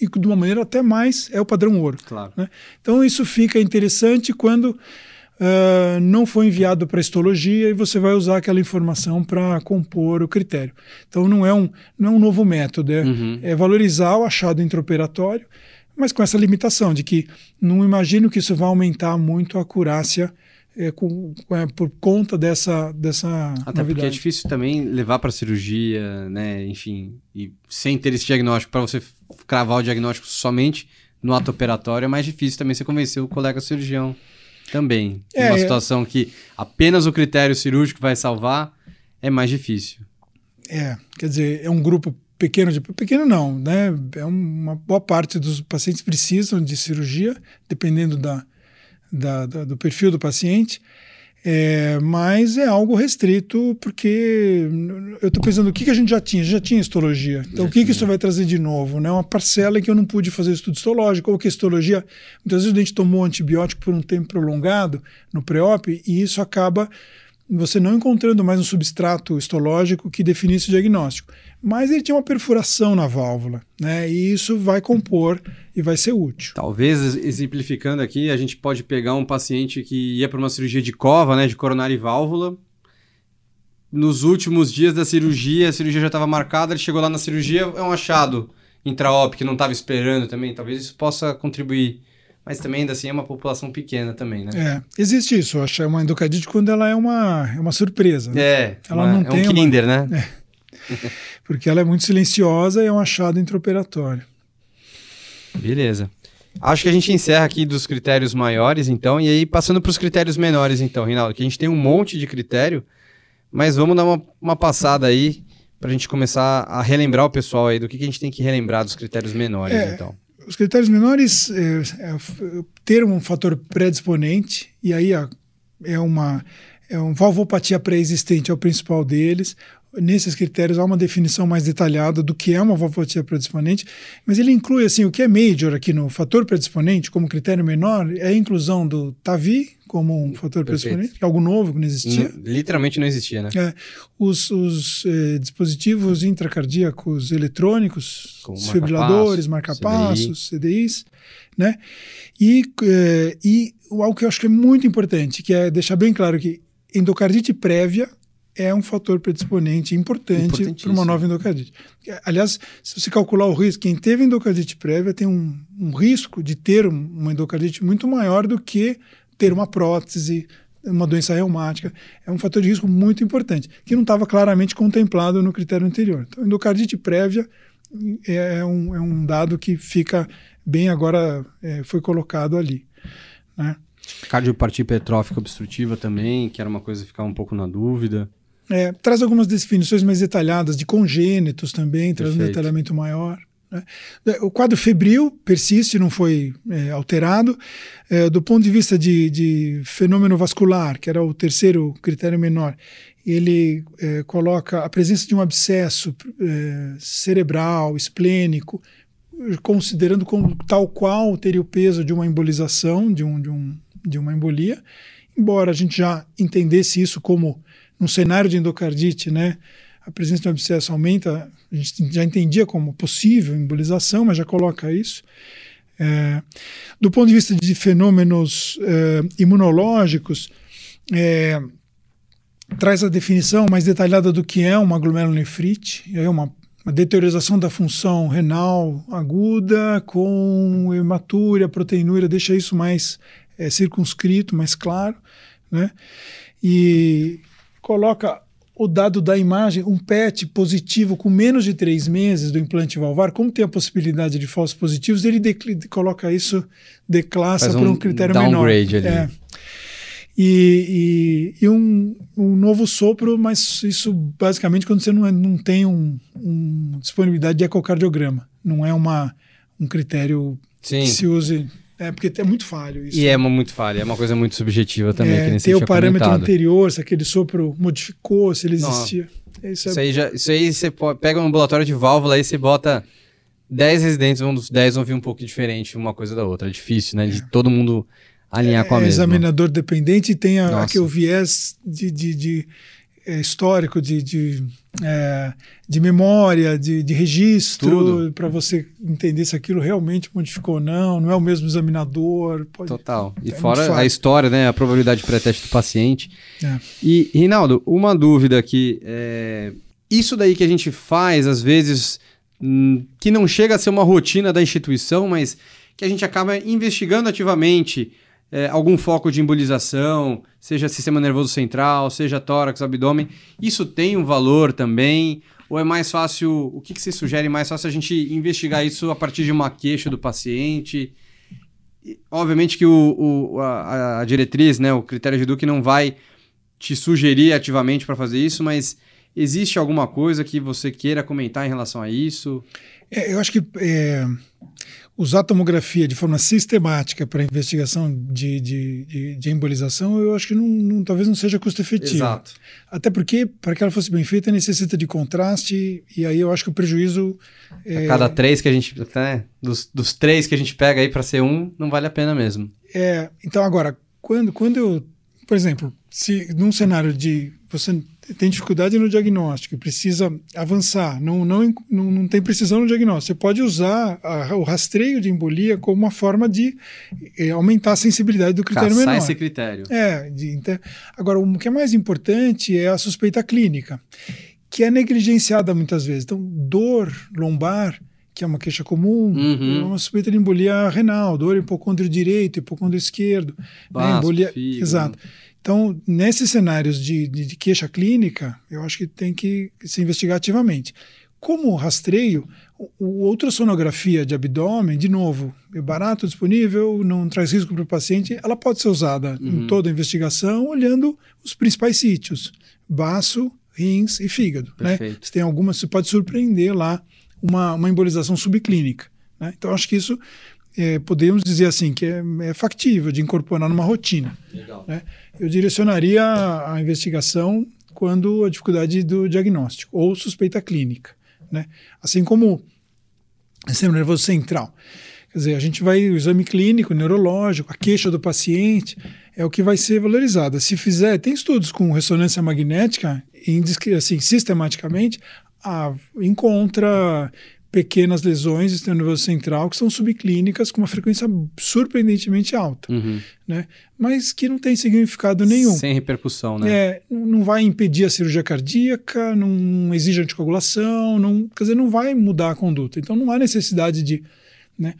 e de uma maneira até mais é o padrão ouro. Claro. Né? Então isso fica interessante quando uh, não foi enviado para a histologia e você vai usar aquela informação para compor o critério. Então não é um, não é um novo método, é, uhum. é valorizar o achado intraoperatório, mas com essa limitação de que não imagino que isso vai aumentar muito a acurácia é, com, é, por conta dessa, dessa Até novidade. porque é difícil também levar para cirurgia, né? Enfim, e sem ter esse diagnóstico, para você cravar o diagnóstico somente no ato operatório, é mais difícil também você convencer o colega cirurgião também. É, uma situação que apenas o critério cirúrgico vai salvar, é mais difícil. É, quer dizer, é um grupo pequeno de pequeno não, né? É uma boa parte dos pacientes precisam de cirurgia, dependendo da, da, da do perfil do paciente. É, mas é algo restrito porque eu estou pensando o que, que a gente já tinha, já tinha histologia. Então já o que, que isso vai trazer de novo? Né? Uma parcela que eu não pude fazer estudo histológico, ou que a histologia, muitas vezes o dente tomou antibiótico por um tempo prolongado no pré-op e isso acaba você não encontrando mais um substrato histológico que definisse o diagnóstico. Mas ele tinha uma perfuração na válvula, né? E isso vai compor e vai ser útil. Talvez, exemplificando aqui, a gente pode pegar um paciente que ia para uma cirurgia de cova, né, de coronária e válvula. Nos últimos dias da cirurgia, a cirurgia já estava marcada, ele chegou lá na cirurgia, é um achado intraop que não estava esperando também. Talvez isso possa contribuir mas também ainda assim é uma população pequena também, né? É, existe isso, acho, é uma endocardite quando ela é uma, é uma surpresa. Né? É, ela uma, não é tem um Kinder, uma... né? É. (laughs) Porque ela é muito silenciosa e é um achado intraoperatório. Beleza. Acho que a gente encerra aqui dos critérios maiores, então, e aí passando para os critérios menores, então, Rinaldo, que a gente tem um monte de critério, mas vamos dar uma, uma passada aí para a gente começar a relembrar o pessoal aí do que, que a gente tem que relembrar dos critérios menores, é, então. Os critérios menores é, é, ter um fator predisponente, e aí é uma, é uma valvopatia pré-existente, é o principal deles. Nesses critérios há uma definição mais detalhada do que é uma valvopatia predisponente, mas ele inclui assim o que é major aqui no fator predisponente como critério menor é a inclusão do TAVI como um fator Perfeito. predisponente, que é algo novo que não existia. Não, literalmente não existia, né? É, os, os eh, dispositivos intracardíacos eletrônicos, como desfibriladores, marca-passos, CDIs, né? E, eh, e algo que eu acho que é muito importante, que é deixar bem claro que endocardite prévia é um fator predisponente importante para uma nova endocardite. Aliás, se você calcular o risco, quem teve endocardite prévia tem um, um risco de ter uma endocardite muito maior do que ter uma prótese, uma doença reumática. É um fator de risco muito importante, que não estava claramente contemplado no critério anterior. Então, endocardite prévia é, é um, é um dado que fica bem agora, é, foi colocado ali. Né? Cardiopatia hipertrófica obstrutiva também, que era uma coisa que ficava um pouco na dúvida. É, traz algumas definições mais detalhadas de congênitos também, traz Perfeito. um detalhamento maior. Né? O quadro febril persiste, não foi é, alterado. É, do ponto de vista de, de, fenômeno vascular, que era o terceiro critério menor, ele é, coloca a presença de um abscesso é, cerebral, esplênico, considerando como tal qual teria o peso de uma embolização, de, um, de, um, de uma embolia, embora a gente já entendesse isso como num cenário de endocardite, né, a presença de um abscesso aumenta, a gente já entendia como possível embolização, mas já coloca isso. É, do ponto de vista de fenômenos é, imunológicos, é, traz a definição mais detalhada do que é uma glomerulonefrite, é uma, uma deteriorização da função renal aguda com hematúria, proteinúria, deixa isso mais é, circunscrito, mais claro, né? E coloca o dado da imagem, um PET positivo com menos de três meses do implante valvar, como tem a possibilidade de falsos positivos, ele coloca isso, declassa um por um critério downgrade menor. Ali. É. E, e, e um, um, novo sopro, mas isso basicamente quando você não, é, não tem um, um disponibilidade de ecocardiograma. Não é uma, um critério Sim. que se use é, porque é muito falho isso. E é uma muito falha, é uma coisa muito subjetiva também. É, que nem tem o parâmetro comentado. anterior, se aquele sopro modificou, se ele existia. Isso, é... isso, aí já, isso aí você pega um ambulatório de válvula e você bota 10 residentes, um dos 10 vão vir um pouco diferente uma coisa da outra. É difícil, né? De é. todo mundo alinhar com a é mesma. examinador dependente e tem a, aqui o viés de, de, de é, histórico, de, de, é, de memória, de, de registro, para você entender se aquilo realmente modificou ou não, não é o mesmo examinador. Pode... Total. E é fora a história, né, a probabilidade de pré-teste do paciente. É. E, Rinaldo, uma dúvida aqui. É... Isso daí que a gente faz, às vezes, hum, que não chega a ser uma rotina da instituição, mas que a gente acaba investigando ativamente é, algum foco de embolização, seja sistema nervoso central, seja tórax, abdômen, isso tem um valor também? Ou é mais fácil, o que, que você sugere mais fácil a gente investigar isso a partir de uma queixa do paciente? obviamente que o, o a, a, diretriz, né, o critério de Duque não vai te sugerir ativamente para fazer isso, mas existe alguma coisa que você queira comentar em relação a isso? É, eu acho que é, usar tomografia de forma sistemática para investigação de, de, de, de, embolização, eu acho que não, não, talvez não seja custo efetivo. Exato. Até porque, para que ela fosse bem feita, necessita de contraste, e aí eu acho que o prejuízo. É... Cada três que a gente. Né, dos, dos três que a gente pega aí para ser um, não vale a pena mesmo. É, então, agora, quando, quando eu. Por exemplo, se num cenário de você tem dificuldade no diagnóstico e precisa avançar, não, não, não, não tem precisão no diagnóstico, você pode usar a, o rastreio de embolia como uma forma de é, aumentar a sensibilidade do critério Caçar menor. esse critério. É, de, então, agora o que é mais importante é a suspeita clínica, que é negligenciada muitas vezes. Então, dor lombar que é uma queixa comum, uhum. é uma suspeita de embolia renal, dor hipocôndrio direito, hipocôndrio esquerdo, Baço, né, embolia, fígado. exato. Então, nesses cenários de, de, de, queixa clínica, eu acho que tem que se investigar ativamente. Como rastreio, o, o ultrassonografia de abdômen, de novo, é barato, disponível, não traz risco para o paciente, ela pode ser usada uhum. em toda a investigação, olhando os principais sítios, baço, rins e fígado. Né? Se tem alguma, você pode surpreender lá uma, uma embolização subclínica. Né? Então, acho que isso é, podemos dizer assim, que é, é, factível de incorporar numa rotina. Né? Eu direcionaria a, a, investigação quando a dificuldade do diagnóstico ou suspeita clínica. Né? Assim como sistema nervoso central. Quer dizer, a gente vai, o exame clínico, neurológico, a queixa do paciente, é o que vai ser valorizado. Se fizer, tem estudos com ressonância magnética, assim, sistematicamente, a, encontra pequenas lesões do sistema nervoso central que são subclínicas com uma frequência surpreendentemente alta, uhum. né? mas que não tem significado nenhum. Sem repercussão, né? É, não vai impedir a cirurgia cardíaca, não exige anticoagulação, não, quer dizer, não vai mudar a conduta. Então não há necessidade de... Né?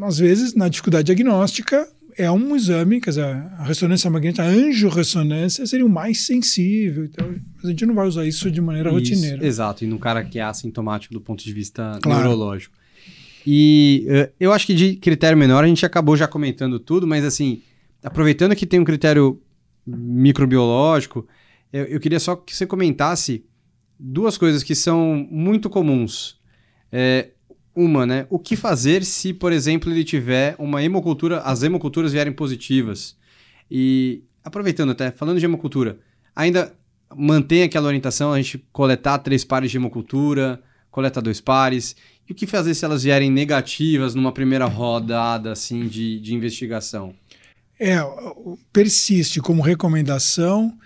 Às vezes, na dificuldade diagnóstica, é um exame, quer dizer, a ressonância magnética, a angiorressonância seria o mais sensível. Então, a gente não vai usar isso de maneira isso, rotineira. Exato, e no cara que é assintomático do ponto de vista claro. neurológico. E uh, eu acho que de critério menor a gente acabou já comentando tudo, mas assim, aproveitando que tem um critério microbiológico, eu, eu queria só que você comentasse duas coisas que são muito comuns. É, uma, né? O que fazer se, por exemplo, ele tiver uma hemocultura, as hemoculturas vierem positivas? E aproveitando até, falando de hemocultura, ainda mantém aquela orientação a gente coletar três pares de hemocultura, coleta dois pares. E o que fazer se elas vierem negativas numa primeira rodada assim de, de investigação? É, persiste como recomendação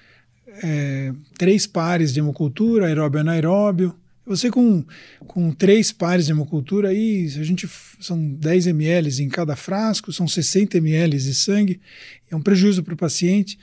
é, três pares de hemocultura, aeróbio e anaeróbio, você com, com três pares de hemocultura aí, a gente são 10 ml em cada frasco, são 60 ml de sangue, é um prejuízo para o paciente,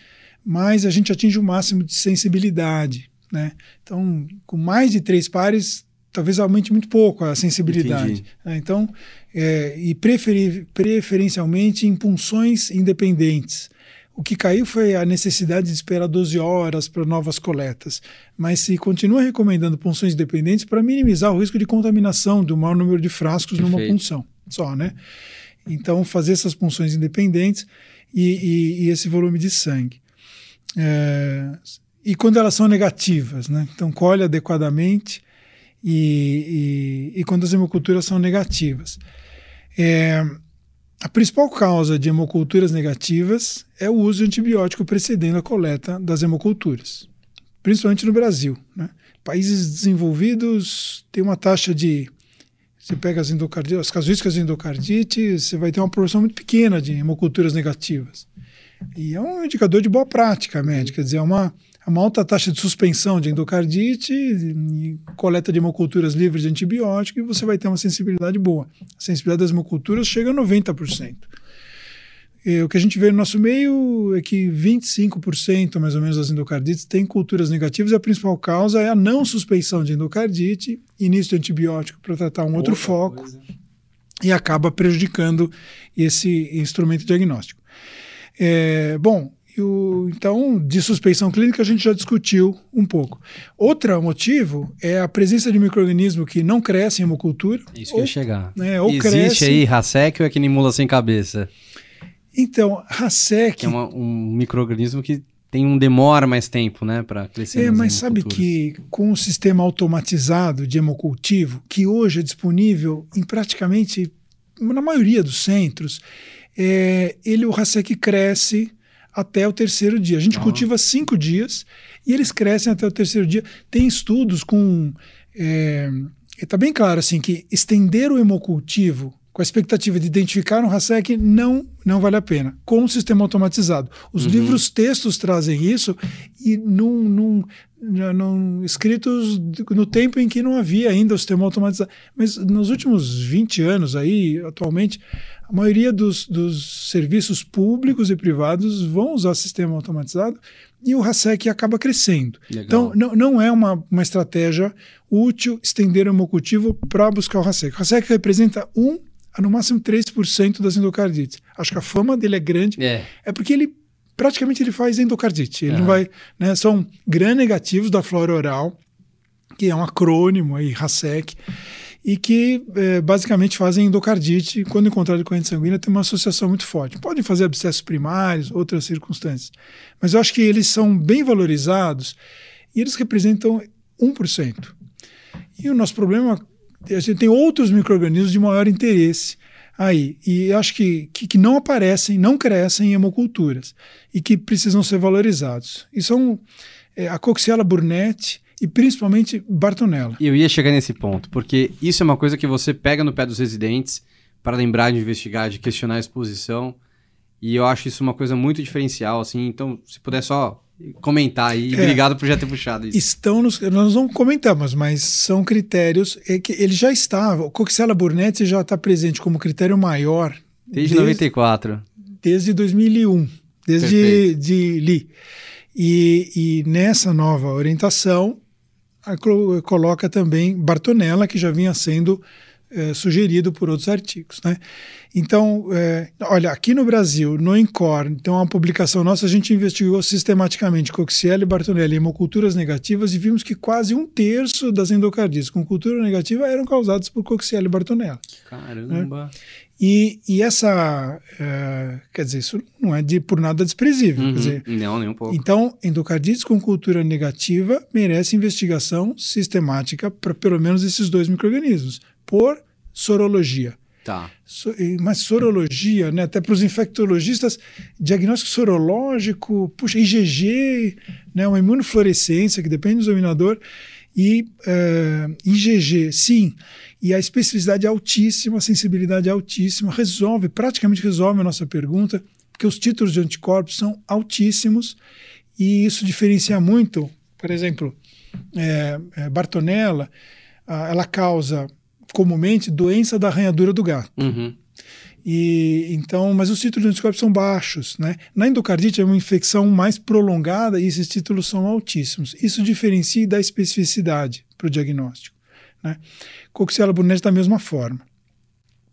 mas a gente atinge o máximo de sensibilidade, né? Então, com mais de três pares, talvez aumente muito pouco a sensibilidade. Né? Então, é, e preferi, preferencialmente em punções independentes. O que caiu foi a necessidade de esperar 12 horas para novas coletas, mas se continua recomendando punções dependentes para minimizar o risco de contaminação do maior número de frascos Perfeito. numa punção só, né? Então, fazer essas punções independentes e, e, e esse volume de sangue. É, e quando elas são negativas, né? Então, colhe adequadamente e, e, e quando as hemoculturas são negativas. É, a principal causa de hemoculturas negativas é o uso de antibiótico precedendo a coleta das hemoculturas, principalmente no Brasil. Né? Países desenvolvidos têm uma taxa de. Você pega as, as casuísticas de endocardite, você vai ter uma proporção muito pequena de hemoculturas negativas. E é um indicador de boa prática médica, quer dizer, é uma, uma alta taxa de suspensão de endocardite, coleta de hemoculturas livres de antibiótico, e você vai ter uma sensibilidade boa. A sensibilidade das hemoculturas chega a 90%. E o que a gente vê no nosso meio é que 25% mais ou menos das endocardites têm culturas negativas e a principal causa é a não suspeição de endocardite, início de antibiótico para tratar um outro Outra foco coisa. e acaba prejudicando esse instrumento diagnóstico. É, bom, o, então, de suspeição clínica a gente já discutiu um pouco. Outro motivo é a presença de microorganismo que não cresce em hemocultura. Isso ou, que eu ia chegar. Né, ou Existe cresce... aí Hasek ou é que nem mula sem cabeça? Então, Hasek... Que é uma, um microorganismo que tem um demora mais tempo, né, para crescer. É, mas sabe que com o sistema automatizado de hemocultivo, que hoje é disponível em praticamente na maioria dos centros, é, ele o Hasek cresce até o terceiro dia. A gente uhum. cultiva cinco dias e eles crescem até o terceiro dia. Tem estudos com. É, está bem claro assim que estender o hemocultivo com a expectativa de identificar um RASEC não não vale a pena. Com o sistema automatizado. Os uhum. livros textos trazem isso e num, num, num, escritos no tempo em que não havia ainda o sistema automatizado. Mas nos últimos 20 anos aí, atualmente, a maioria dos, dos serviços públicos e privados vão usar sistema automatizado e o RASEC acaba crescendo. Legal. Então, não, não é uma, uma estratégia útil estender o hemocultivo para buscar o RASEC. O RASEC representa um a no máximo 3% das endocardites. Acho que a fama dele é grande. É, é porque ele praticamente ele faz endocardite. Ele uhum. não vai, né, são gram negativos da flora oral, que é um acrônimo aí, RASEC, e que é, basicamente fazem endocardite. Quando encontrado corrente sanguínea, tem uma associação muito forte. Podem fazer abscessos primários, outras circunstâncias. Mas eu acho que eles são bem valorizados e eles representam 1%. E o nosso problema a gente tem outros micro-organismos de maior interesse aí. E acho que, que, que, não aparecem, não crescem em hemoculturas e que precisam ser valorizados. E são é, a Coxiella burnetti e principalmente Bartonella. Eu ia chegar nesse ponto, porque isso é uma coisa que você pega no pé dos residentes para lembrar de investigar, de questionar a exposição. E eu acho isso uma coisa muito diferencial, assim. Então, se puder só comentar aí. É, obrigado por já ter puxado isso. Estão nos, nós não comentamos, mas são critérios é que ele já estava. O Coxella burnetti já está presente como critério maior desde, desde 94. Desde 2001, desde de Lee. E, e nessa nova orientação coloca também Bartonella, que já vinha sendo é, sugerido por outros artigos. Né? Então, é, olha, aqui no Brasil, no INCOR, então uma publicação nossa, a gente investigou sistematicamente Coxiella e Bartonella em hemoculturas negativas e vimos que quase um terço das endocardias com cultura negativa eram causadas por Coxiella e Bartonella. Caramba! Né? E, e, essa, é, quer dizer, isso não é de, por nada desprezível. Uhum, dizer, não, nem um pouco. Então, endocardites com cultura negativa merece investigação sistemática para pelo menos esses dois micro-organismos por sorologia. Tá. So, mas sorologia, né, até para os infectologistas, diagnóstico sorológico, puxa, IgG, né, uma imunofluorescência, que depende do examinador, e uh, eh, IgG, sim. E a especificidade é altíssima, a sensibilidade é altíssima, resolve, praticamente resolve a nossa pergunta, porque os títulos de anticorpos são altíssimos e isso diferencia muito, por exemplo, é, é, Bartonella, ela causa comumente doença da arranhadura do gato. Uhum. E então, mas os títulos de anticorpos são baixos, né? Na endocardite é uma infecção mais prolongada e esses títulos são altíssimos. Isso diferencia da especificidade para o diagnóstico, né? Coxiella burnetti da mesma forma.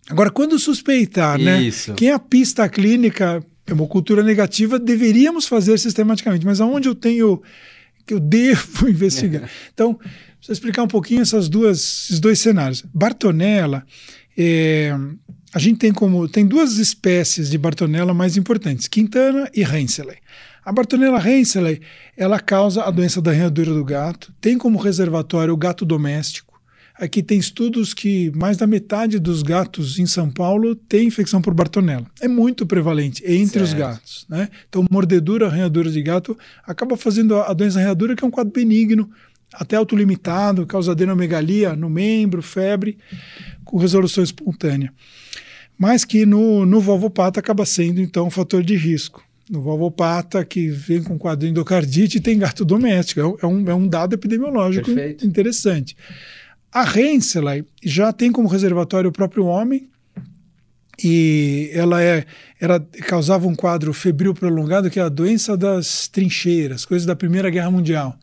Agora, quando suspeitar, né? Isso. né? Quem é a pista clínica, hemocultura negativa, deveríamos fazer sistematicamente, mas aonde eu tenho que eu devo (laughs) investigar? (laughs) Então, Preciso explicar um pouquinho essas duas, esses dois cenários. Bartonella, é, a gente tem como tem duas espécies de Bartonella mais importantes, Quintana e Hensley. A Bartonella Hensley, ela causa a doença da arranhadura do gato, tem como reservatório o gato doméstico. Aqui tem estudos que mais da metade dos gatos em São Paulo tem infecção por Bartonella. É muito prevalente entre certo. os gatos. Né? Então, mordedura, arranhadura de gato acaba fazendo a doença arranhadura, que é um quadro benigno, até autolimitado, causa adenomegalia no membro, febre, com resolução espontânea. Mas que no, no valvopata acaba sendo, então, um fator de risco. No valvopata, que vem com quadro de endocardite, tem gato doméstico. É, é, um, é um dado epidemiológico Perfeito. interessante. A Henseley já tem como reservatório o próprio homem, e ela é, ela causava um quadro febril prolongado, que é a doença das trincheiras, coisa da Primeira Guerra Mundial.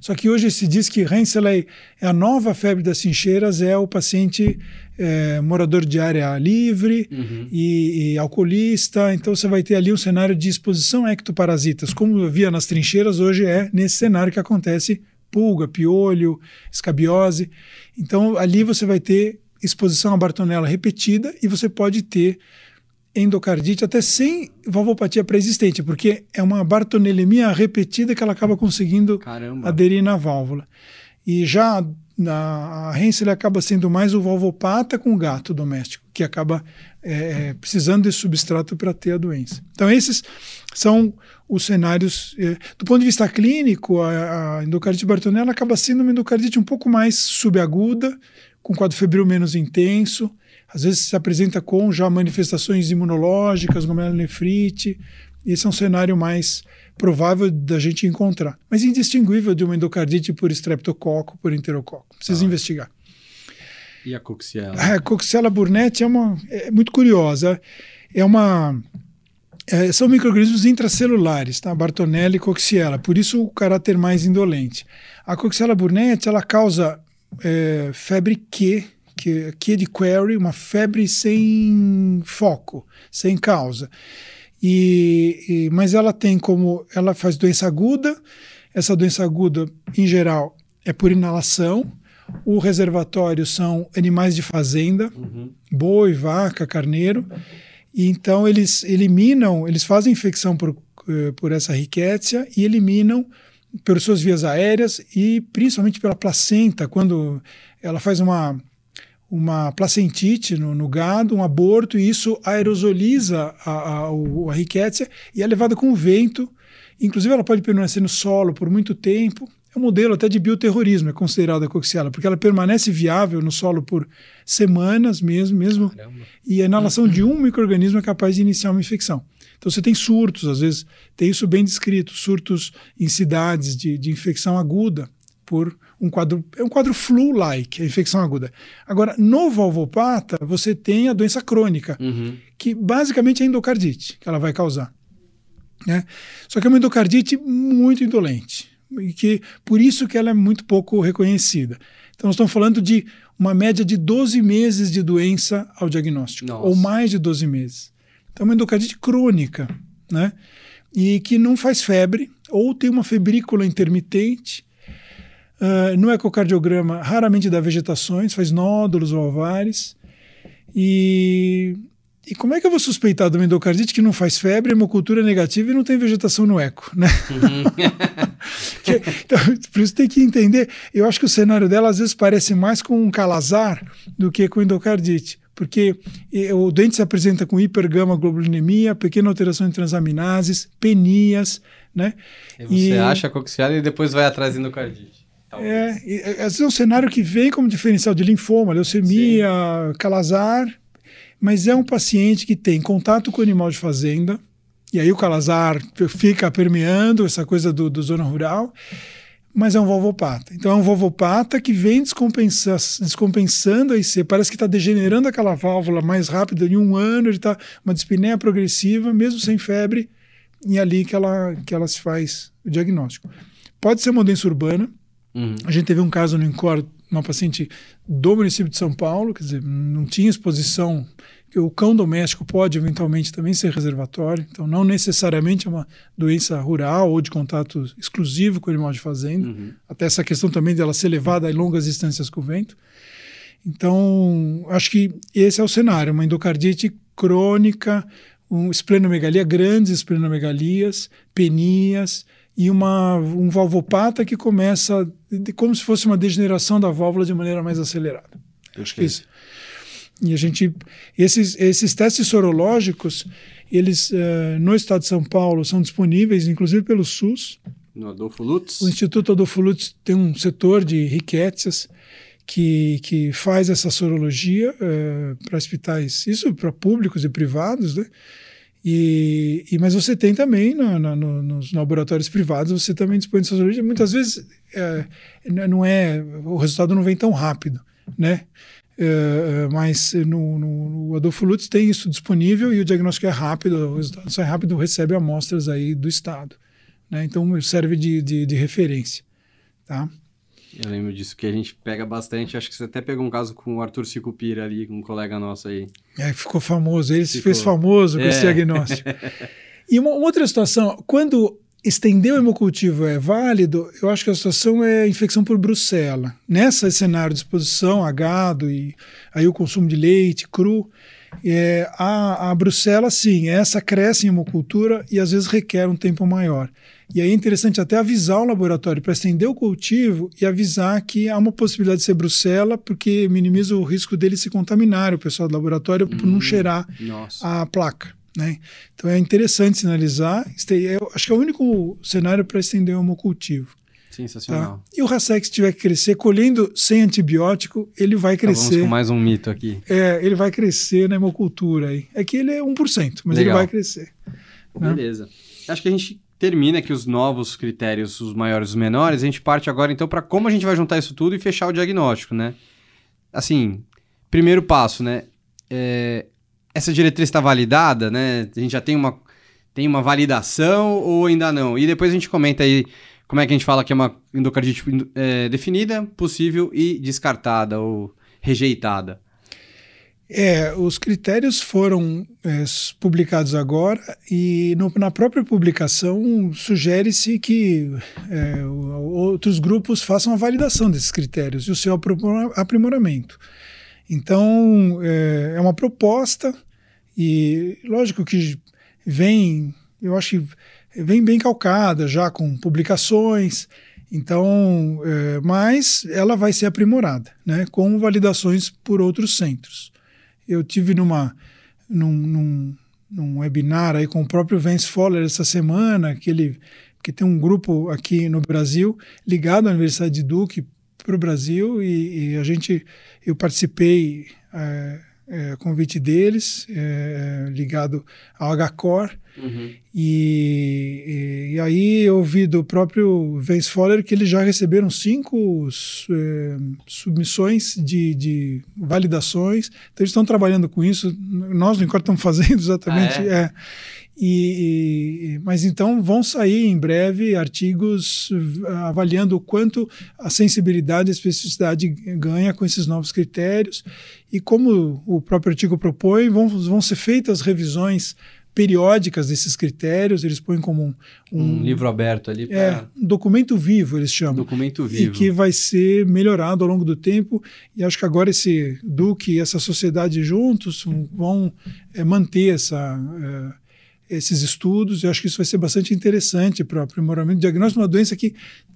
Só que hoje se diz que Henseley é a nova febre das trincheiras, é o paciente é, morador de área livre uhum. e, e, alcoolista. Então você vai ter ali um cenário de exposição a ectoparasitas. Como eu via nas trincheiras, hoje é nesse cenário que acontece pulga, piolho, escabiose. Então ali você vai ter exposição à bartonella repetida e você pode ter endocardite até sem valvopatia pré-existente, porque é uma bartonelemia repetida que ela acaba conseguindo Caramba. aderir na válvula. E já na, a Hensel acaba sendo mais o valvopata com o gato doméstico, que acaba é, é precisando desse substrato para ter a doença. Então, esses são os cenários. É, do ponto de vista clínico, a, a endocardite bartonella acaba sendo uma endocardite um pouco mais subaguda, com quadro febril menos intenso, às vezes se apresenta com já manifestações imunológicas, glomerulonefrite. Esse é um cenário mais provável da gente encontrar, mas indistinguível de uma endocardite por estreptococo, por enterococo. Precisa ah. investigar. E a Coxiella? A Coxiella burnetti é, uma, é muito curiosa. É uma é, são micro-organismos intracelulares, tá? Bartonella e Coxiella, por isso o caráter mais indolente. A Coxiella burnetti, ela causa é, febre Q, que, Q de query, uma febre sem foco, sem causa. E, e, mas ela tem como, ela faz doença aguda, essa doença aguda, em geral, é por inalação, o reservatório são animais de fazenda, uhum. boi, vaca, carneiro, e então eles eliminam, eles fazem infecção por, eh, por essa riquétia e eliminam pelas suas vias aéreas e principalmente pela placenta, quando ela faz uma, uma placentite no, no gado, um aborto, e isso aerosoliza a, a, a riquétia e é levada com o vento. Inclusive, ela pode permanecer no solo por muito tempo é um modelo até de bioterrorismo, é considerada a coxiela, porque ela permanece viável no solo por semanas mesmo, mesmo e a inalação de um microorganismo é capaz de iniciar uma infecção. Então você tem surtos, às vezes tem isso bem descrito, surtos em cidades de, de infecção aguda por um quadro, é um quadro flu-like, a infecção aguda. Agora, no valvopata, você tem a doença crônica, uhum. que basicamente é endocardite, que ela vai causar. Né? Só que é uma endocardite muito indolente e que por isso que ela é muito pouco reconhecida. Então, nós estamos falando de uma média de 12 meses de doença ao diagnóstico, Nossa. ou mais de 12 meses. Então, é uma endocardite crônica, né? E que não faz febre, ou tem uma febrícula intermitente. Uh, no ecocardiograma, raramente dá vegetações, faz nódulos valvares. E e como é que eu vou suspeitar de uma endocardite que não faz febre, hemocultura negativa e não tem vegetação no eco, né? Uhum. (laughs) que, então, por isso tem que entender. Eu acho que o cenário dela às vezes parece mais com um calazar do que com endocardite, porque o doente se apresenta com hipergama globulinemia, pequena alteração em transaminases, penias, né? E você e, acha coxial e depois vai atrás de endocardite. É, e, às vezes é um cenário que vem como diferencial de linfoma, leucemia, Sim. calazar, mas é um paciente que tem contato com o animal de fazenda, e aí o calazar fica permeando essa coisa do, do zona rural, mas é um valvopata. Então é um valvopata que vem descompensa, descompensando a IC, parece que está degenerando aquela válvula mais rápido, em um ano ele está uma dispneia progressiva, mesmo sem febre, e é ali que ela, que ela se faz o diagnóstico. Pode ser uma doença urbana, uhum. a gente teve um caso no INCOR uma paciente do município de São Paulo, quer dizer, não tinha exposição, que o cão doméstico pode eventualmente também ser reservatório, então não necessariamente é uma doença rural ou de contato exclusivo com o animal de fazenda, uhum. até essa questão também dela ser levada a longas distâncias com o vento. Então, acho que esse é o cenário, uma endocardite crônica, um esplenomegalia, grandes esplenomegalias, penias, e uma, um valvopata que começa de, como se fosse uma degeneração da válvula de maneira mais acelerada. Acho que isso. E a gente, esses, esses testes sorológicos, eles uh, no estado de São Paulo são disponíveis, inclusive pelo SUS. No Adolfo Lutz. O Instituto Adolfo Lutz tem um setor de riquécias que, que faz essa sorologia uh, para hospitais, isso para públicos e privados, né? E, e, mas você tem também no, no, nos laboratórios privados, você também dispõe de sorologia. Muitas vezes é, não é, o resultado não vem tão rápido, né? É, é mas no, no, no, Adolfo Lutz tem isso disponível e o diagnóstico é rápido, o resultado sai rápido, recebe amostras aí do estado, né? Então serve de, de, de referência, tá? Eu lembro disso que a gente pega bastante. Acho que você até pegou um caso com o Arthur Sicupira ali, um colega nosso aí. É, ficou famoso. Ele ficou. se fez famoso com é. esse diagnóstico. (laughs) e uma, uma, outra situação, quando estender o hemocultivo é válido, eu acho que a situação é infecção por brucela. Nessa cenário de exposição a gado e aí o consumo de leite cru, é, a, a brucela, sim, essa cresce em hemocultura e às vezes requer um tempo maior. E aí é interessante até avisar o laboratório para estender o cultivo e avisar que há uma possibilidade de ser brucela, porque minimiza o risco dele se contaminar, o pessoal do laboratório, por não hum, cheirar nossa. a placa. Né? Então é interessante sinalizar. Eu acho que é o único cenário para estender o hemocultivo. Sensacional. Tá? E o Racex tiver que crescer, colhendo sem antibiótico, ele vai crescer. Vamos com mais um mito aqui. É, ele vai crescer na hemocultura aí. É que ele é 1%, mas Legal. ele vai crescer. Né? Beleza. Né? Acho que a gente termina aqui os novos critérios, os maiores e os menores. A gente parte agora então para como a gente vai juntar isso tudo e fechar o diagnóstico, né? Assim, primeiro passo, né? É, essa diretriz está validada, né? A gente já tem uma, tem uma validação ou ainda não? E depois a gente comenta aí como é que a gente fala que é uma endocardite é, definida, possível e descartada ou rejeitada. É, os critérios foram é, publicados agora e no, na própria publicação sugere-se que é, outros grupos façam a validação desses critérios e o seu aprimoramento. Então, é, é uma proposta e, lógico que vem, eu acho que vem bem calcada já com publicações, então, é, mas ela vai ser aprimorada, né, com validações por outros centros. Eu tive numa, num, num, num webinar aí com o próprio Vance Fowler essa semana, que ele que tem um grupo aqui no Brasil ligado à Universidade de Duke para o Brasil e, e, a gente eu participei é, é, convite deles, é, ligado ao HCOR. Uhum. E, e, e, aí eu vi do próprio Vance Fowler que eles já receberam cinco é, submissões de, de, validações. Então eles estão trabalhando com isso. Nós no Incor estamos fazendo (laughs) exatamente. Ah, é? É. E, e, mas então vão sair em breve artigos avaliando o quanto a sensibilidade e a especificidade ganha com esses novos critérios e como o próprio artigo propõe, vão, vão ser feitas revisões periódicas desses critérios, eles põem como um, um, um livro aberto ali. Pra... É, um documento vivo, eles chamam. Documento vivo. E que vai ser melhorado ao longo do tempo. E acho que agora esse Duque e essa sociedade juntos vão é, manter essa. É, esses estudos. Eu acho que isso vai ser bastante interessante para o aprimoramento diagnóstico de uma doença que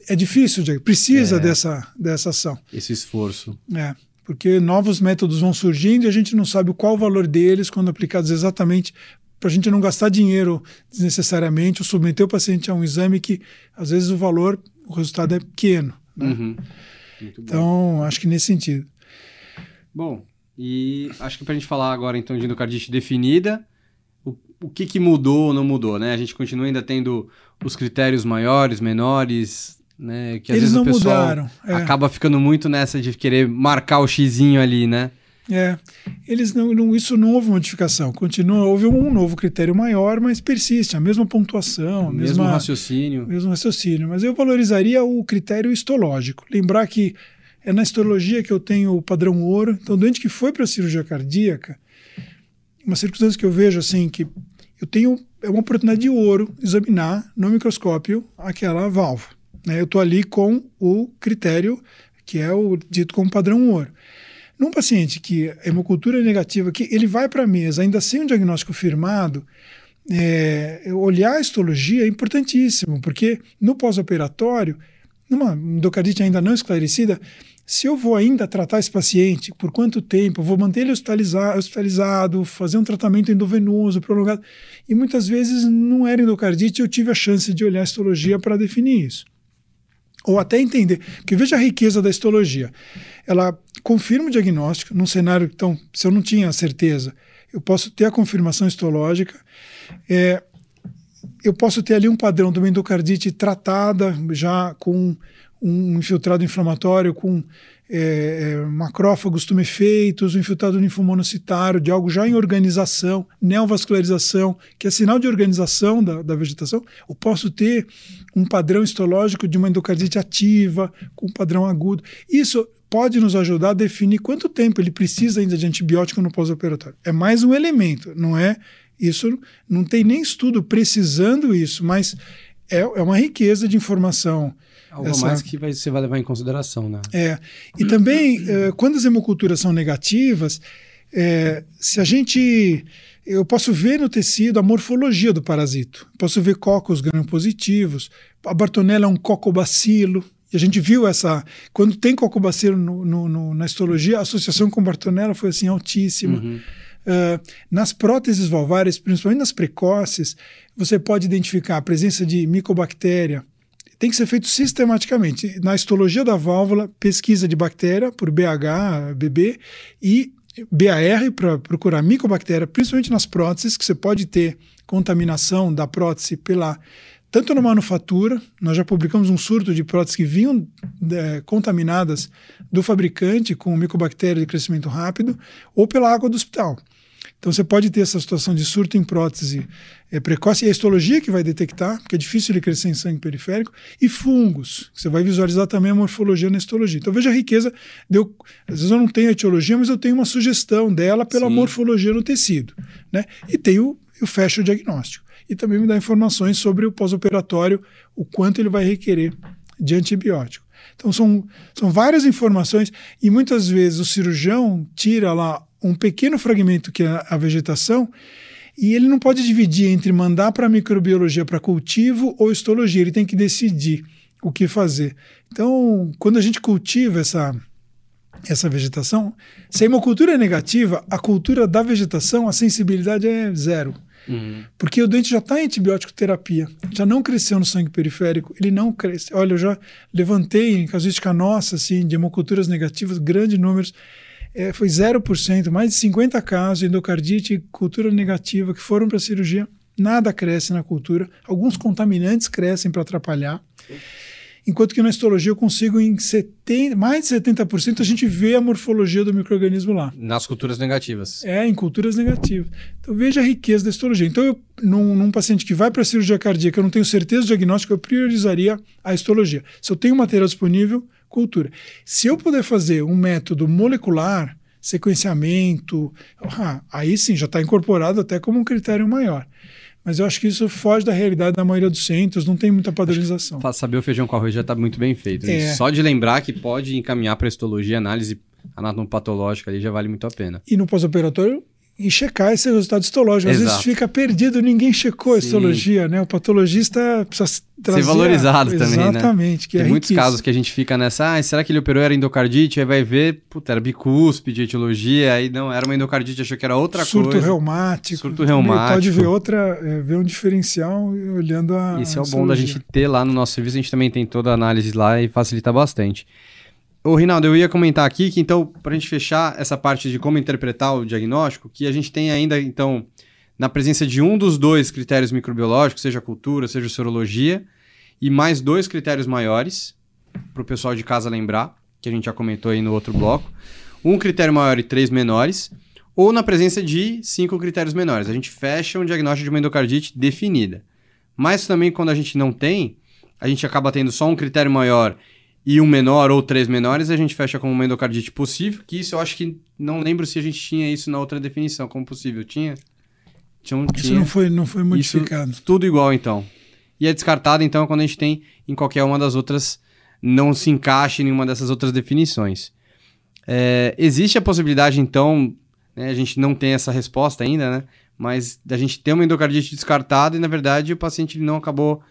é difícil, precisa é, dessa, dessa ação. Esse esforço. É, porque novos métodos vão surgindo e a gente não sabe qual o valor deles quando aplicados exatamente para a gente não gastar dinheiro desnecessariamente ou submeter o paciente a um exame que às vezes o valor, o resultado é pequeno. Né? Uhum. Então, acho que nesse sentido. Bom, e acho que para a gente falar agora então de endocardite definida, o que, que mudou ou não mudou, né? A gente continua ainda tendo os critérios maiores, menores, né? Que às Eles vezes não o pessoal mudaram, é. acaba ficando muito nessa de querer marcar o xizinho ali, né? É, eles não, não, isso não houve modificação, continua, houve um novo critério maior, mas persiste, a mesma pontuação, o mesmo raciocínio. Mesmo raciocínio, mas eu valorizaria o critério histológico. Lembrar que é na histologia que eu tenho o padrão ouro, então doente que foi para a cirurgia cardíaca, uma circunstância que eu vejo assim que eu tenho é uma oportunidade de ouro examinar no microscópio aquela válvula. Né? Eu estou ali com o critério que é o dito como padrão ouro. Num paciente que a hemocultura é negativa, que ele vai para a mesa ainda sem um diagnóstico firmado, é, olhar a histologia é importantíssimo, porque no pós-operatório, numa endocardite ainda não esclarecida, se eu vou ainda tratar esse paciente, por quanto tempo, vou manter ele hospitalizado, hospitalizado, fazer um tratamento endovenoso prolongado. E muitas vezes não era endocardite, eu tive a chance de olhar a histologia para definir isso. Ou até entender, porque veja a riqueza da histologia. Ela confirma o diagnóstico num cenário, então, se eu não tinha certeza, eu posso ter a confirmação histológica. É, eu posso ter ali um padrão de uma endocardite tratada já com um infiltrado inflamatório com é, é, macrófagos tumefeitos, um infiltrado linfomonocitário, de algo já em organização, neovascularização, que é sinal de organização da, da vegetação, ou posso ter um padrão histológico de uma endocardite ativa, com um padrão agudo. Isso pode nos ajudar a definir quanto tempo ele precisa ainda de antibiótico no pós-operatório. É mais um elemento, não é? Isso não tem nem estudo precisando isso, mas é, é uma riqueza de informação Algo essa... mais que vai, você vai levar em consideração, né? É. E também, é, quando as hemoculturas são negativas, é, se a gente. Eu posso ver no tecido a morfologia do parasito. Posso ver cocos gram-positivos. A Bartonella é um cocobacilo. E a gente viu essa. Quando tem cocobacilo no, no, no, na histologia, a associação com Bartonella foi assim altíssima. Uhum. Uh, nas próteses valvárias, principalmente nas precoces, você pode identificar a presença de micobactéria tem que ser feito sistematicamente. Na histologia da válvula, pesquisa de bactéria por BH, BB e BAR para procurar micobactéria, principalmente nas próteses, que você pode ter contaminação da prótese pela tanto na manufatura, nós já publicamos um surto de próteses que vinham é, contaminadas do fabricante com micobactéria de crescimento rápido, ou pela água do hospital. Então você pode ter essa situação de surto em prótese é, precoce, e a histologia que vai detectar, porque é difícil ele crescer em sangue periférico, e fungos, você vai visualizar também a morfologia na histologia. Então veja a riqueza, deu, às vezes eu não tenho a etiologia, mas eu tenho uma sugestão dela pela Sim. morfologia no tecido. Né? E tenho, eu fecho o diagnóstico e também me dá informações sobre o pós-operatório, o quanto ele vai requerer de antibiótico. Então são, são várias informações e muitas vezes o cirurgião tira lá um pequeno fragmento que é a vegetação e ele não pode dividir entre mandar para microbiologia para cultivo ou histologia, ele tem que decidir o que fazer. Então, quando a gente cultiva essa essa vegetação, se a hemocultura é negativa, a cultura da vegetação, a sensibilidade é zero. Uhum. Porque o doente já está em antibiótico terapia, já não cresceu no sangue periférico, ele não cresce. Olha, eu já levantei em casuística nossa, assim, de hemoculturas negativas, grandes números, é, foi 0%, mais de 50 casos de endocardite e cultura negativa que foram para a cirurgia. Nada cresce na cultura, alguns contaminantes crescem para atrapalhar. Enquanto que na histologia eu consigo, em 70, mais de 70%, a gente vê a morfologia do microorganismo lá. Nas culturas negativas. É, em culturas negativas. Então veja a riqueza da histologia. Então, eu, num, num paciente que vai para a cirurgia cardíaca, eu não tenho certeza do diagnóstico, eu priorizaria a histologia. Se eu tenho material disponível, cultura. Se eu puder fazer um método molecular, sequenciamento, ah, aí sim já está incorporado até como um critério maior. Mas eu acho que isso foge da realidade da maioria dos centros, não tem muita padronização. Saber o feijão com arroz já está muito bem feito. Né? É. Só de lembrar que pode encaminhar para histologia, análise anatomopatológica ali já vale muito a pena. E no pós-operatório, e checar esse resultado histológico. Às Exato. vezes fica perdido, ninguém checou a Sim. histologia, né? O patologista precisa trazer... Ser valorizado a... também, né? Exatamente. Tem é muitos casos que a gente fica nessa, ah, será que ele operou era endocardite? Aí vai ver, puta, era bicúspide, etiologia, aí não, era uma endocardite, achou que era outra Surto coisa. Surto reumático. Surto reumático. Pode ver outra, é, ver um diferencial olhando a Esse é o bom da gente ter lá no nosso serviço, a gente também tem toda a análise lá e facilita bastante. Ô, Rinaldo, eu ia comentar aqui que, então, para a gente fechar essa parte de como interpretar o diagnóstico, que a gente tem ainda, então, na presença de um dos dois critérios microbiológicos, seja cultura, seja sorologia, e mais dois critérios maiores, para o pessoal de casa lembrar, que a gente já comentou aí no outro bloco. Um critério maior e três menores, ou na presença de cinco critérios menores. A gente fecha um diagnóstico de uma endocardite definida. Mas também, quando a gente não tem, a gente acaba tendo só um critério maior e um menor ou três menores, a gente fecha como uma endocardite possível, que isso eu acho que não lembro se a gente tinha isso na outra definição como possível. Tinha? tinha, um, isso tinha. não foi, não foi modificado. Isso, tudo igual, então. E é descartado, então, quando a gente tem em qualquer uma das outras, não se encaixa em nenhuma dessas outras definições. É, existe a possibilidade, então, né, a gente não tem essa resposta ainda, né? Mas da gente ter uma endocardite descartada e, na verdade, o paciente não acabou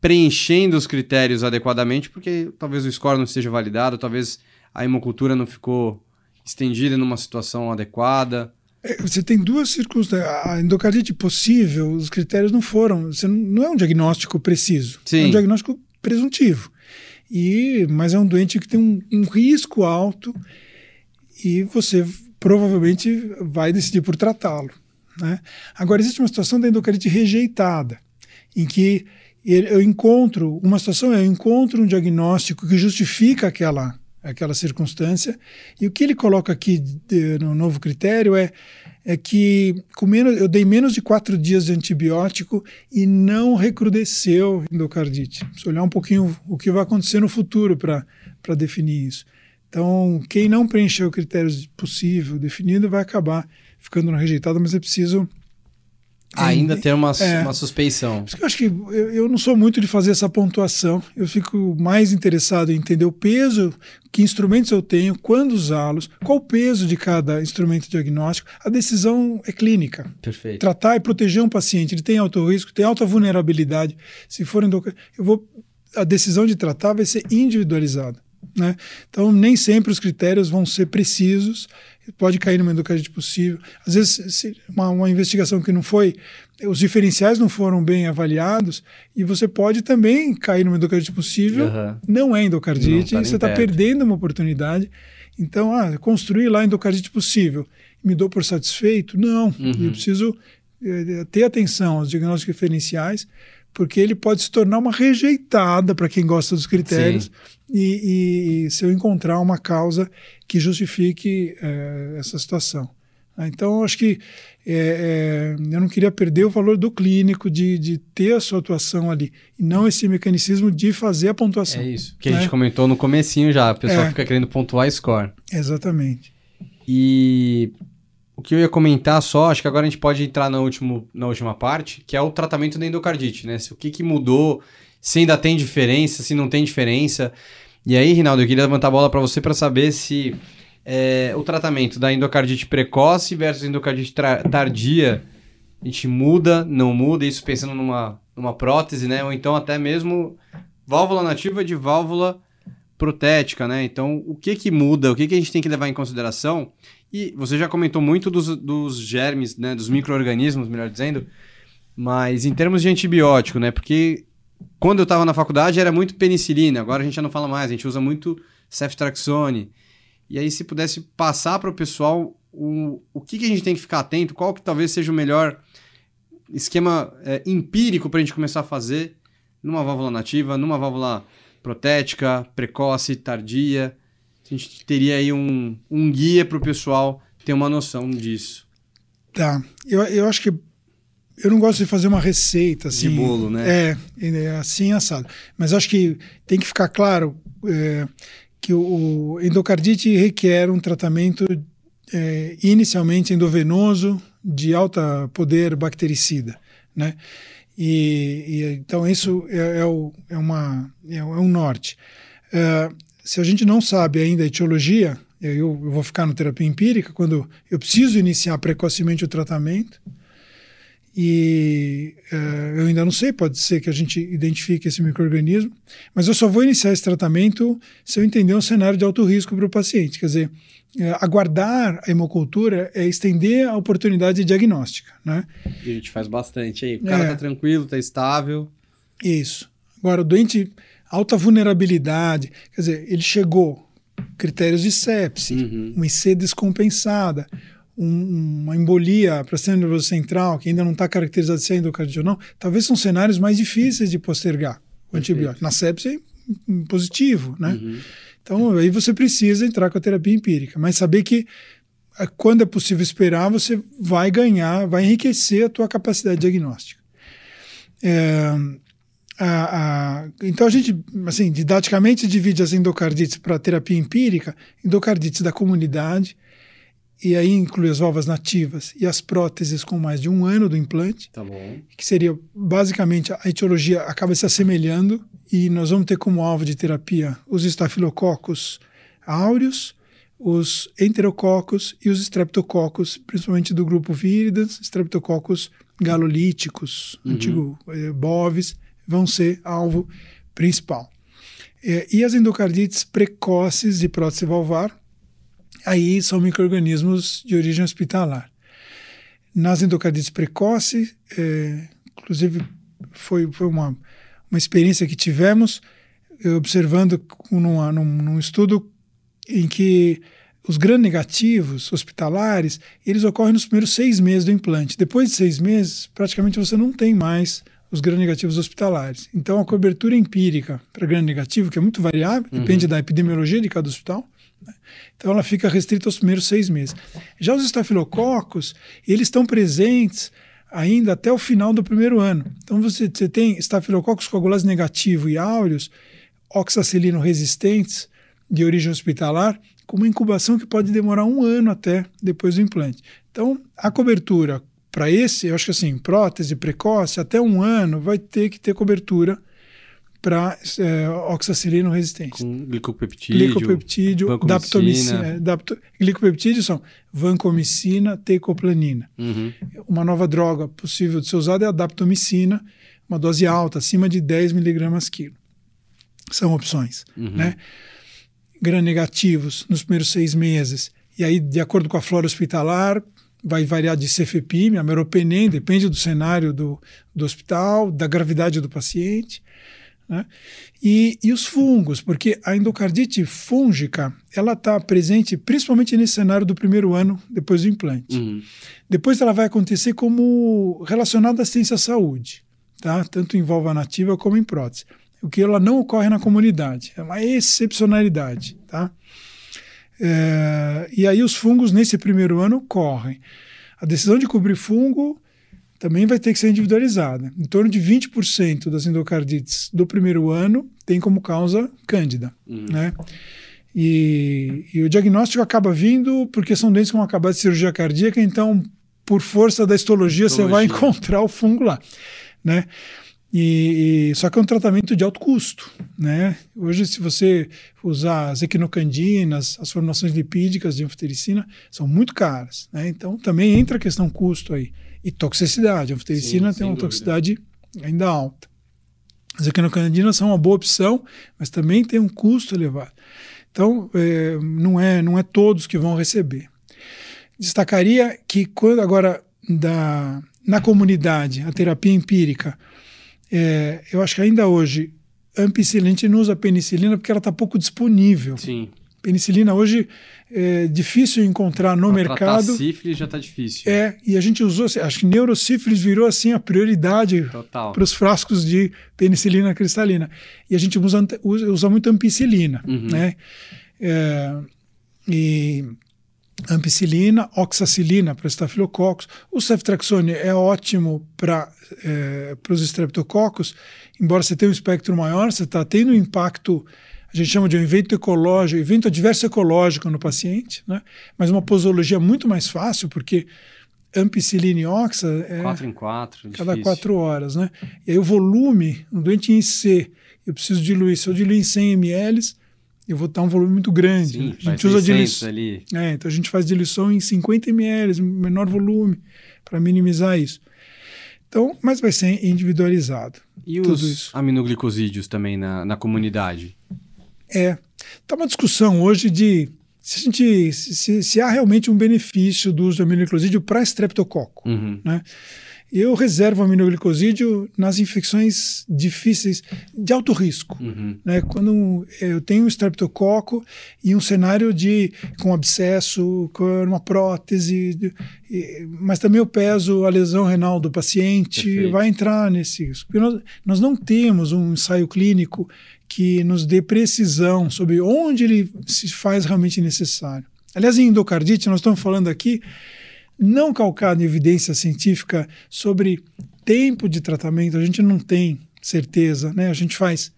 preenchendo os critérios adequadamente, porque talvez o score não seja validado, talvez a hemocultura não ficou estendida numa situação adequada. É, você tem duas circunstâncias. A endocardite possível, os critérios não foram. Você não é um diagnóstico preciso. Sim. É um diagnóstico presuntivo. E, mas é um doente que tem um, um risco alto e você provavelmente vai decidir por tratá-lo. Né? Agora, existe uma situação da endocardite rejeitada, em que eu encontro uma situação, eu encontro um diagnóstico que justifica aquela aquela circunstância e o que ele coloca aqui de, no novo critério é é que com menos, eu dei menos de quatro dias de antibiótico e não recrudesceu endocardite. Se olhar um pouquinho o que vai acontecer no futuro para definir isso. Então, quem não preencheu critérios possível definido vai acabar ficando rejeitado, mas é preciso Ainda ter uma, é, uma suspeição. eu acho que eu, eu, não sou muito de fazer essa pontuação. Eu fico mais interessado em entender o peso, que instrumentos eu tenho, quando usá-los, qual o peso de cada instrumento diagnóstico. A decisão é clínica. Perfeito. Tratar e proteger um paciente. Ele tem alto risco, tem alta vulnerabilidade. Se for eu vou a decisão de tratar vai ser individualizada. Né? Então, nem sempre os critérios vão ser precisos, pode cair no endocardite possível. Às vezes, uma, uma, investigação que não foi, os diferenciais não foram bem avaliados, e você pode também cair no endocardite possível, uhum. não é endocardite, não tá você está perdendo uma oportunidade. Então, ah, construir lá endocardite possível, me dou por satisfeito? Não, uhum. eu preciso é, ter atenção aos diagnósticos diferenciais, porque ele pode se tornar uma rejeitada para quem gosta dos critérios e, e, se eu encontrar uma causa que justifique é, essa situação. Então, acho que é, é, eu não queria perder o valor do clínico, de, de ter a sua atuação ali, e não esse mecanismo de fazer a pontuação. É isso, que né? a gente comentou no comecinho já, a pessoa é. fica querendo pontuar score. Exatamente. E o que eu ia comentar só, acho que agora a gente pode entrar na, último, na última parte, que é o tratamento da endocardite, né? O que, que mudou, se ainda tem diferença, se não tem diferença. E aí, Rinaldo, eu queria levantar a bola para você para saber se é, o tratamento da endocardite precoce versus endocardite tardia, a gente muda, não muda, isso pensando numa, numa prótese, né? Ou então até mesmo válvula nativa de válvula protética, né? Então, o que que muda, o que que a gente tem que levar em consideração e você já comentou muito dos, dos germes, né, dos micro-organismos, melhor dizendo, mas em termos de antibiótico, né, porque quando eu estava na faculdade era muito penicilina, agora a gente já não fala mais, a gente usa muito ceftriaxone. E aí se pudesse passar para o pessoal o, o que, que a gente tem que ficar atento, qual que talvez seja o melhor esquema é, empírico para a gente começar a fazer numa válvula nativa, numa válvula protética, precoce, tardia, a gente teria aí um, um guia para o pessoal ter uma noção disso. Tá. Eu, eu acho que eu não gosto de fazer uma receita assim. De bolo, né? É, é assim assado. Mas acho que tem que ficar claro é, que o, o endocardite requer um tratamento é, inicialmente endovenoso de alta poder bactericida, né? E, e então isso é, é, o, é, uma, é, um norte. Se a gente não sabe ainda a etiologia, eu, eu vou ficar no terapia empírica, quando eu preciso iniciar precocemente o tratamento, e uh, eu ainda não sei, pode ser que a gente identifique esse microorganismo, mas eu só vou iniciar esse tratamento se eu entender um cenário de alto risco para o paciente. Quer dizer, uh, aguardar a hemocultura é estender a oportunidade diagnóstica. Né? E a gente faz bastante aí. O cara está é. tranquilo, está estável. Isso. Agora, o doente alta vulnerabilidade. Quer dizer, ele chegou, critérios de sepse, uhum. uma IC descompensada, um, uma embolia para sistema nervoso central, que ainda não está caracterizado se é endocardite ou não, talvez são cenários mais difíceis de postergar o antibiótico. Na sepse, positivo, né? Uhum. Então, aí você precisa entrar com a terapia empírica, mas saber que eh, quando é possível esperar, você vai ganhar, vai enriquecer a tua capacidade diagnóstica. É, a, a, então a gente, assim, didaticamente divide as endocardites para terapia empírica, endocardites da comunidade, e aí inclui as valvas nativas e as próteses com mais de um ano do implante, tá que seria basicamente a etiologia acaba se assemelhando e nós vamos ter como alvo de terapia os estafilococos áureos, os enterococos e os streptococos, principalmente do grupo Viridans, streptococos galolíticos, uhum. antigo eh, bovis, vão ser alvo principal. É, e as endocardites precoces de prótese valvar, aí são micro-organismos de origem hospitalar. Nas endocardites precoces, é, inclusive foi, foi uma, uma experiência que tivemos, observando numa, num, num estudo em que os gram-negativos hospitalares, eles ocorrem nos primeiros seis meses do implante. Depois de seis meses, praticamente você não tem mais os gram-negativos hospitalares. Então, a cobertura empírica para gram-negativo, que é muito variável, uhum. depende da epidemiologia de cada hospital, né? então ela fica restrita aos primeiros seis meses. Já os estafilococos, eles estão presentes ainda até o final do primeiro ano. Então, você, você tem estafilococos coagulase negativo e áureos, oxacilino resistentes, de origem hospitalar, com uma incubação que pode demorar um ano até depois do implante. Então, a cobertura para esse, eu acho que assim, prótese precoce, até um ano, vai ter que ter cobertura para é, oxacilino resistente. Com glicopeptídeo, glicopeptídeo daptomicina. É, dapto, glicopeptídeo são vancomicina, teicoplaninina. Uhum. Uma nova droga possível de ser usada é a daptomicina, uma dose alta, acima de 10 miligramas quilo. São opções, uhum. né? gram-negativos nos primeiros seis meses. E aí, de acordo com a flora hospitalar, vai variar de cefepime a meropenem, depende do cenário do, do hospital, da gravidade do paciente. Né? E, e os fungos, porque a endocardite fúngica ela está presente principalmente nesse cenário do primeiro ano depois do implante. Uhum. Depois ela vai acontecer como relacionada à assistência à saúde, tá? tanto em válvula nativa como em prótese. O que ela não ocorre na comunidade, é uma excepcionalidade. Tá? É, e aí os fungos nesse primeiro ano correm. A decisão de cobrir fungo também vai ter que ser individualizada. Em torno de 20% das endocardites do primeiro ano tem como causa cândida, uhum. né? E, e, o diagnóstico acaba vindo porque são doentes que vão acabar de cirurgia cardíaca, então, por força da histologia, histologia. você vai encontrar o fungo lá, né? E, e, só que é um tratamento de alto custo, né? Hoje, se você usar as equinocandinas, as formulações lipídicas de anfotericina, são muito caras, né? Então, também entra a questão custo aí. E toxicidade. A anfotericina tem uma dúvida. toxicidade ainda alta. As equinocandinas são uma boa opção, mas também tem um custo elevado. Então, é, não, é, não é todos que vão receber. Destacaria que quando agora da, na comunidade, a terapia empírica, é, eu acho que ainda hoje, ampicilina, a gente não usa penicilina porque ela está pouco disponível. Sim. Penicilina hoje é difícil encontrar no pra mercado. sífilis já está difícil. É, e a gente usou, acho que neurosífilis virou assim a prioridade para os frascos de penicilina cristalina. E a gente usa, usa, usa muito ampicilina, uhum. né? É, e ampicilina, oxacilina para estafilococos. O ceftraxone é ótimo para é, os estreptococos, embora você tenha um espectro maior, você está tendo um impacto, a gente chama de um evento ecológico, evento adverso ecológico no paciente, né? mas uma posologia muito mais fácil, porque ampicilina e oxa é 4 em 4, cada 4 horas. Né? E aí o volume, um doente em C, eu preciso diluir, se eu diluir em 100 ml, eu vou dar um volume muito grande. Sim, a gente usa diluição. Ali. É, então a gente faz diluição em 50 ml, menor volume, para minimizar isso. Então, mas vai ser individualizado. E os isso. aminoglicosídeos também na, na comunidade? É. Está uma discussão hoje de se, a gente, se, se há realmente um benefício do uso do aminoglicosídeo para estreptococo. Uhum. Né? Eu reservo aminoglicosídeo nas infecções difíceis, de alto risco. Uhum. Né? Quando eu tenho um streptococo e um cenário de com abscesso, com uma prótese, mas também eu peso a lesão renal do paciente, Perfeito. vai entrar nesse risco. Nós, nós não temos um ensaio clínico que nos dê precisão sobre onde ele se faz realmente necessário. Aliás, em endocardite, nós estamos falando aqui não calcado em evidência científica sobre tempo de tratamento, a gente não tem certeza, né? A gente faz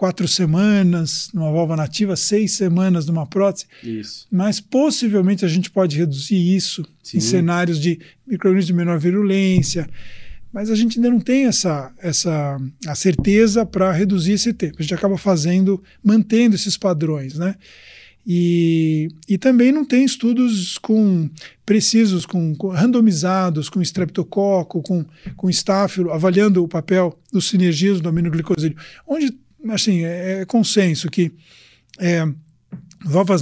quatro semanas numa válvula nativa, seis semanas numa prótese. Isso. Mas possivelmente a gente pode reduzir isso Sim. em cenários de microorganismos de menor virulência. Mas a gente ainda não tem essa, essa a certeza para reduzir esse tempo. A gente acaba fazendo, mantendo esses padrões, né? E, e também não tem estudos com precisos, com, com randomizados, com estreptococo, com, com estáfilo, avaliando o papel do sinergismo do aminoglicosídeo. Onde, assim, é, é consenso que é,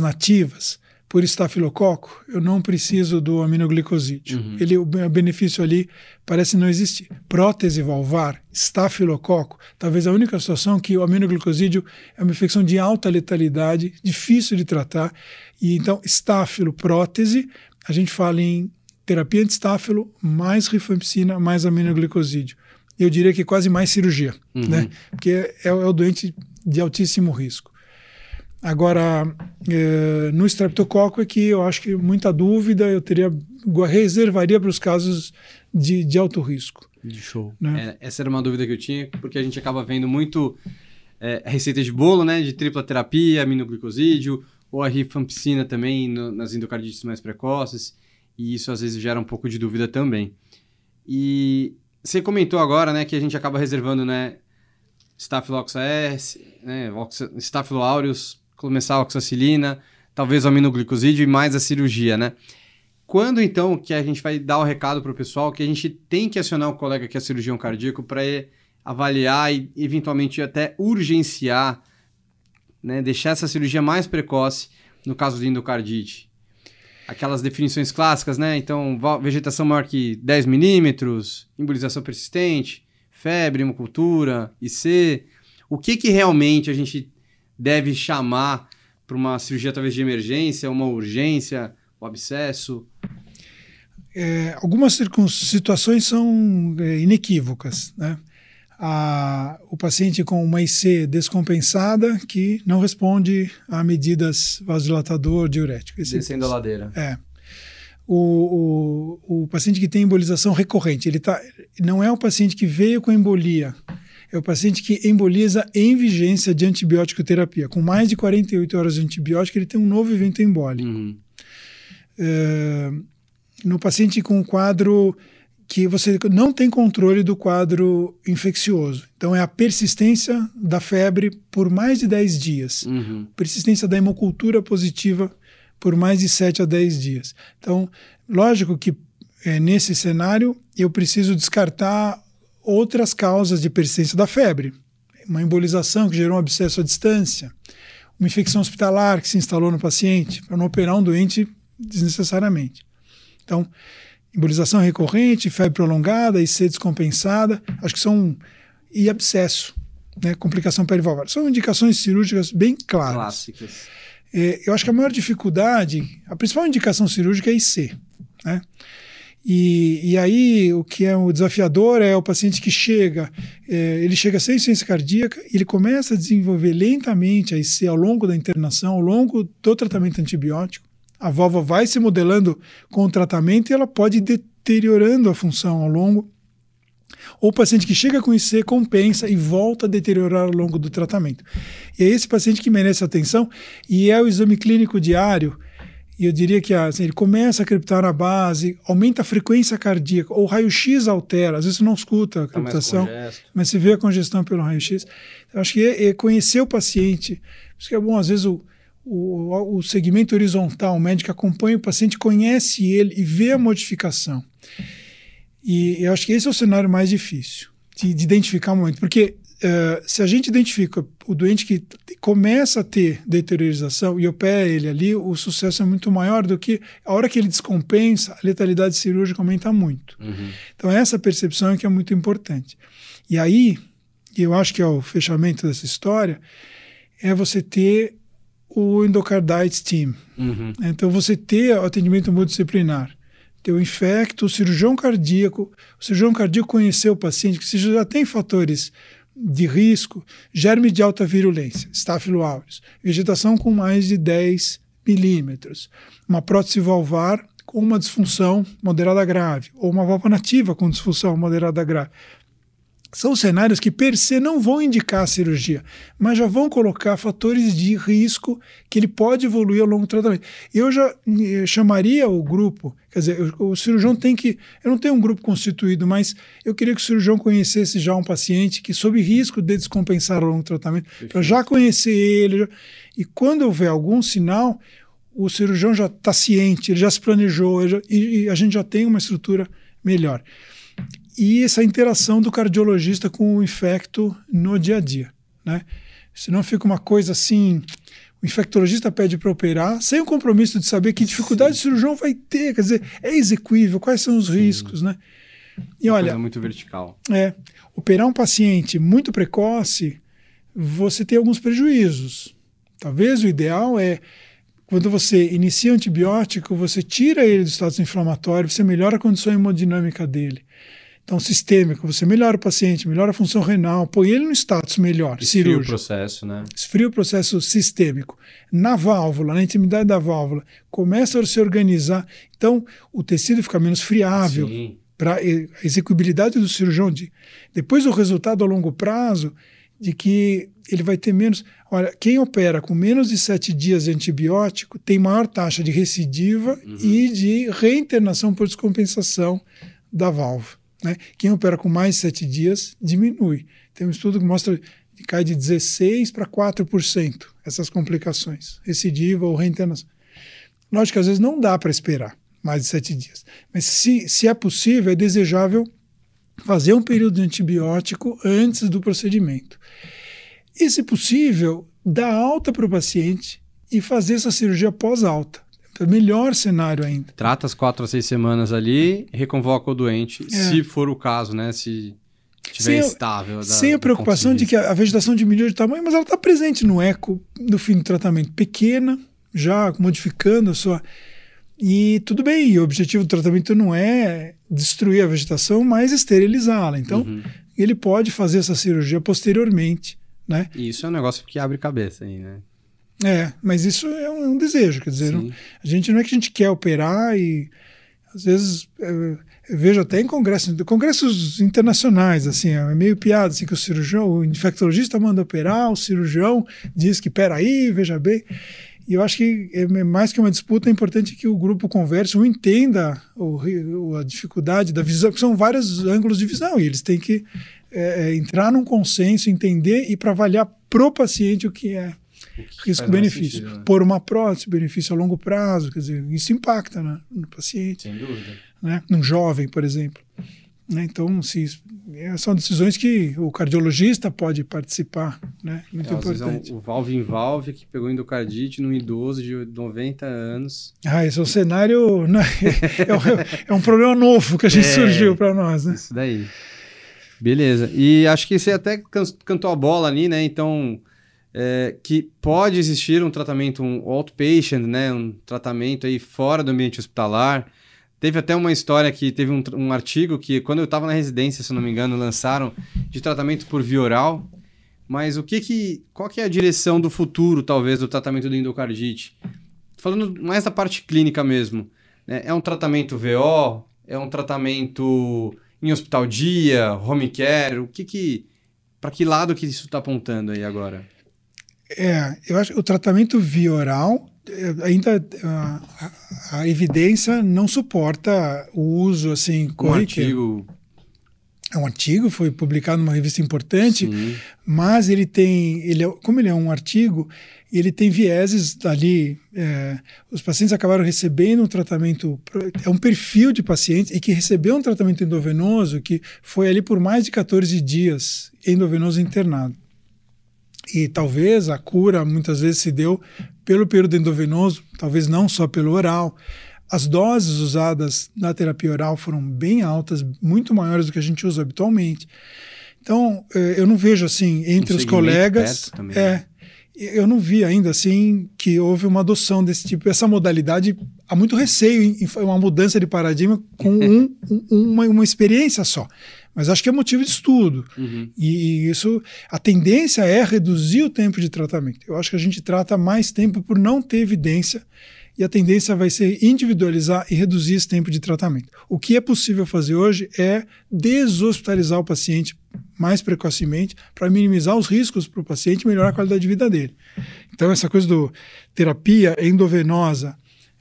nativas por estafilococo, eu não preciso do aminoglicosídeo. Uhum. Ele, o benefício ali parece não existir. Prótese valvar, estafilococo, talvez a única situação que o aminoglicosídeo é uma infecção de alta letalidade, difícil de tratar. E então, estáfilo, prótese, a gente fala em terapia antistáfilo, mais rifampicina, mais aminoglicosídeo. Eu diria que quase mais cirurgia, uhum. né? Porque é, é o doente de altíssimo risco. Agora, é, no estreptococo é que eu acho que muita dúvida, eu teria reservaria para os casos de, de alto risco. De show. Né? É, essa era uma dúvida que eu tinha, porque a gente acaba vendo muito é, receita de bolo, né? De tripla terapia, aminoglicosídeo, ou a rifampicina também no, nas endocardites mais precoces, e isso às vezes gera um pouco de dúvida também. E você comentou agora, né, que a gente acaba reservando, né, Staphylococcus S, né, Staphylo aureus começar oxacilina, talvez o aminoglicosídeo e mais a cirurgia, né? Quando então que a gente vai dar o recado para o pessoal que a gente tem que acionar o colega que é cirurgião cardíaco para avaliar e eventualmente até urgenciar né, deixar essa cirurgia mais precoce no caso de endocardite? Aquelas definições clássicas, né? Então, vegetação maior que 10 milímetros, embolização persistente, febre, hemocultura, IC. O que que realmente a gente deve chamar para uma cirurgia talvez de emergência, uma urgência, o abscesso? É, algumas situações são é, inequívocas, né? A, o paciente com uma IC descompensada que não responde a medidas vasodilatador, diurético. Descendo a ladeira. É. O, o, o paciente que tem embolização recorrente, ele tá, não é o paciente que veio com embolia, é o paciente que emboliza em vigência de antibiótico terapia. Com mais de 48 horas de antibiótico, ele tem um novo evento embólico. Uhum. É, no paciente com quadro que você não tem controle do quadro infeccioso. Então, é a persistência da febre por mais de 10 dias, uhum. persistência da hemocultura positiva por mais de 7 a 10 dias. Então, lógico que é, nesse cenário eu preciso descartar outras causas de persistência da febre. Uma embolização que gerou um abscesso à distância, uma infecção hospitalar que se instalou no paciente, para não operar um doente desnecessariamente. Então, embolização recorrente, febre prolongada, IC descompensada, acho que são. e abscesso, né, complicação perivalvar. São indicações cirúrgicas bem claras. Clássicas. É, eu acho que a maior dificuldade, a principal indicação cirúrgica é IC. Né? E, e aí, o que é o desafiador é o paciente que chega, é, ele chega sem insuficiência cardíaca, ele começa a desenvolver lentamente a IC ao longo da internação, ao longo do tratamento antibiótico. A válvula vai se modelando com o tratamento e ela pode ir deteriorando a função ao longo. Ou o paciente que chega com IC compensa e volta a deteriorar ao longo do tratamento. E é esse paciente que merece atenção e é o exame clínico diário. E eu diria que assim, ele começa a criptar na base, aumenta a frequência cardíaca, ou o raio-x altera. Às vezes você não escuta a tá criptação, tá mas você vê a congestão pelo raio-x. Eu acho que é, é conhecer o paciente. Por isso que é bom, às vezes, o, o, o segmento horizontal, o médico acompanha o paciente, conhece ele e vê a modificação. E eu acho que esse é o cenário mais difícil de, de identificar o momento, porque uh, se a gente identifica o doente que começa a ter deteriorização e opera ele ali, o sucesso é muito maior do que a hora que ele descompensa, a letalidade cirúrgica aumenta muito. Uhum. Então essa percepção é que é muito importante. E aí, eu acho que é o fechamento dessa história, é você ter o endocarditis team. Uhum. Então, você ter o atendimento multidisciplinar, ter o infecto, o cirurgião cardíaco, o cirurgião cardíaco conhecer o paciente, que se já tem fatores de risco, germe de alta virulência, Staphylo aureus, vegetação com mais de 10 milímetros, uma prótese valvar com uma disfunção moderada grave, ou uma válvula nativa com disfunção moderada grave são cenários que per se não vão indicar a cirurgia, mas já vão colocar fatores de risco que ele pode evoluir ao longo do tratamento. Eu já eh, chamaria o grupo, quer dizer, o, cirurgião tem que. Eu não tenho um grupo constituído, mas eu queria que o cirurgião conhecesse já um paciente que sob risco de descompensar ao longo do tratamento, para já conhecer ele. Já, e quando houver algum sinal, o cirurgião já está ciente, ele já se planejou, já, e, e a gente já tem uma estrutura melhor e essa interação do cardiologista com o infecto no dia a dia, né? Senão fica uma coisa assim, o infectologista pede para operar, sem o compromisso de saber que dificuldade Sim. o cirurgião vai ter, quer dizer, é execuível, quais são os Sim. riscos, né? E uma olha, muito vertical. É, operar um paciente muito precoce, você tem alguns prejuízos. Talvez o ideal é quando você inicia antibiótico, você tira ele do status inflamatório, você melhora a condição hemodinâmica dele. Então, sistêmico, você melhora o paciente, melhora a função renal, põe ele no status melhor, Esfria cirúrgico. o processo, né? Esfria o processo sistêmico. Na válvula, na intimidade da válvula, começa a se organizar. Então, o tecido fica menos friável. Para a execuibilidade do cirurgião. De, depois, o resultado a longo prazo de que ele vai ter menos. Olha, quem opera com menos de sete dias de antibiótico tem maior taxa de recidiva uhum. e de reinternação por descompensação da válvula. Né? Quem opera com mais de sete dias diminui. Tem um estudo que mostra que cai de 16% para 4% essas complicações, recidiva ou reinternação. Lógico que às vezes não dá para esperar mais de sete dias, mas se, se é possível, é desejável fazer um período de antibiótico antes do procedimento. E, se possível, dar alta para o paciente e fazer essa cirurgia pós-alta. Então, melhor cenário ainda. Trata as quatro a seis semanas ali, reconvoca o doente, é. se for o caso, né? Se estiver estável. Da, sem a preocupação de, de que a vegetação diminuiu de tamanho, mas ela está presente no eco no fim do tratamento, pequena, já modificando a sua. E tudo bem, o objetivo do tratamento não é destruir a vegetação, mas esterilizá-la. Então, uhum. ele pode fazer essa cirurgia posteriormente, né? E isso é um negócio que abre cabeça aí, né? É, mas isso é um, é um desejo, quer dizer, não, a gente não é que a gente quer operar e às vezes eu, eu vejo até em congressos, congressos internacionais, assim, é meio piada, assim, que o cirurgião, o infectologista manda operar, o cirurgião diz que, peraí, veja bem. E eu acho que é mais que uma disputa, é importante que o grupo converse, um entenda o, a dificuldade da visão, porque são vários ângulos de visão, e eles têm que é, é entrar num consenso, entender e para avaliar pro paciente o que é risco-benefício. Né? Por uma prótese, benefício a longo prazo, quer dizer, isso impacta né, no paciente. Sem dúvida. Né, num jovem, por exemplo. Né? Então, se, é, são decisões que o cardiologista pode participar, né? Muito é, importante. É um, o valve em valve que pegou endocardite num idoso de 90 anos. Ah, esse é um cenário... Né? é, um, é, um, problema novo que a gente é, surgiu para nós, né? Isso daí. Beleza. E acho que você até cantou a bola ali, né? Então, é, que pode existir um tratamento, um outpatient, né? Um tratamento aí fora do ambiente hospitalar Teve até uma história que teve um, um artigo que, quando eu estava na residência, se não me engano, lançaram de tratamento por via oral. Mas o que que. Qual que é a direção do futuro, talvez, do tratamento do endocardite? Falando mais da parte clínica mesmo. Né? É um tratamento VO? É um tratamento em hospital dia, home care? O que que. Para que lado que isso está apontando aí agora? É, eu acho que o tratamento via oral ainda a, a, evidência não suporta o uso assim corriqueiro. Um artigo é um artigo, foi publicado numa revista importante, Sim. mas ele tem, ele é, como ele é um artigo, ele tem vieses ali. É, os pacientes acabaram recebendo um tratamento, é um perfil de pacientes e que recebeu um tratamento endovenoso que foi ali por mais de 14 dias endovenoso internado. E talvez a cura muitas vezes se deu pelo período endovenoso, talvez não só pelo oral. As doses usadas na terapia oral foram bem altas, muito maiores do que a gente usa habitualmente. Então, eh, eu não vejo assim entre um os colegas. Também, é, né? eu não vi ainda assim que houve uma adoção desse tipo. Essa modalidade há muito receio em uma mudança de paradigma com um, um, uma, uma experiência só. Mas acho que é motivo de estudo. Uhum. E, isso, a tendência é reduzir o tempo de tratamento. Eu acho que a gente trata mais tempo por não ter evidência e a tendência vai ser individualizar e reduzir esse tempo de tratamento. O que é possível fazer hoje é deshospitalizar o paciente mais precocemente para minimizar os riscos para o paciente e melhorar a qualidade de vida dele. Então, essa coisa do terapia endovenosa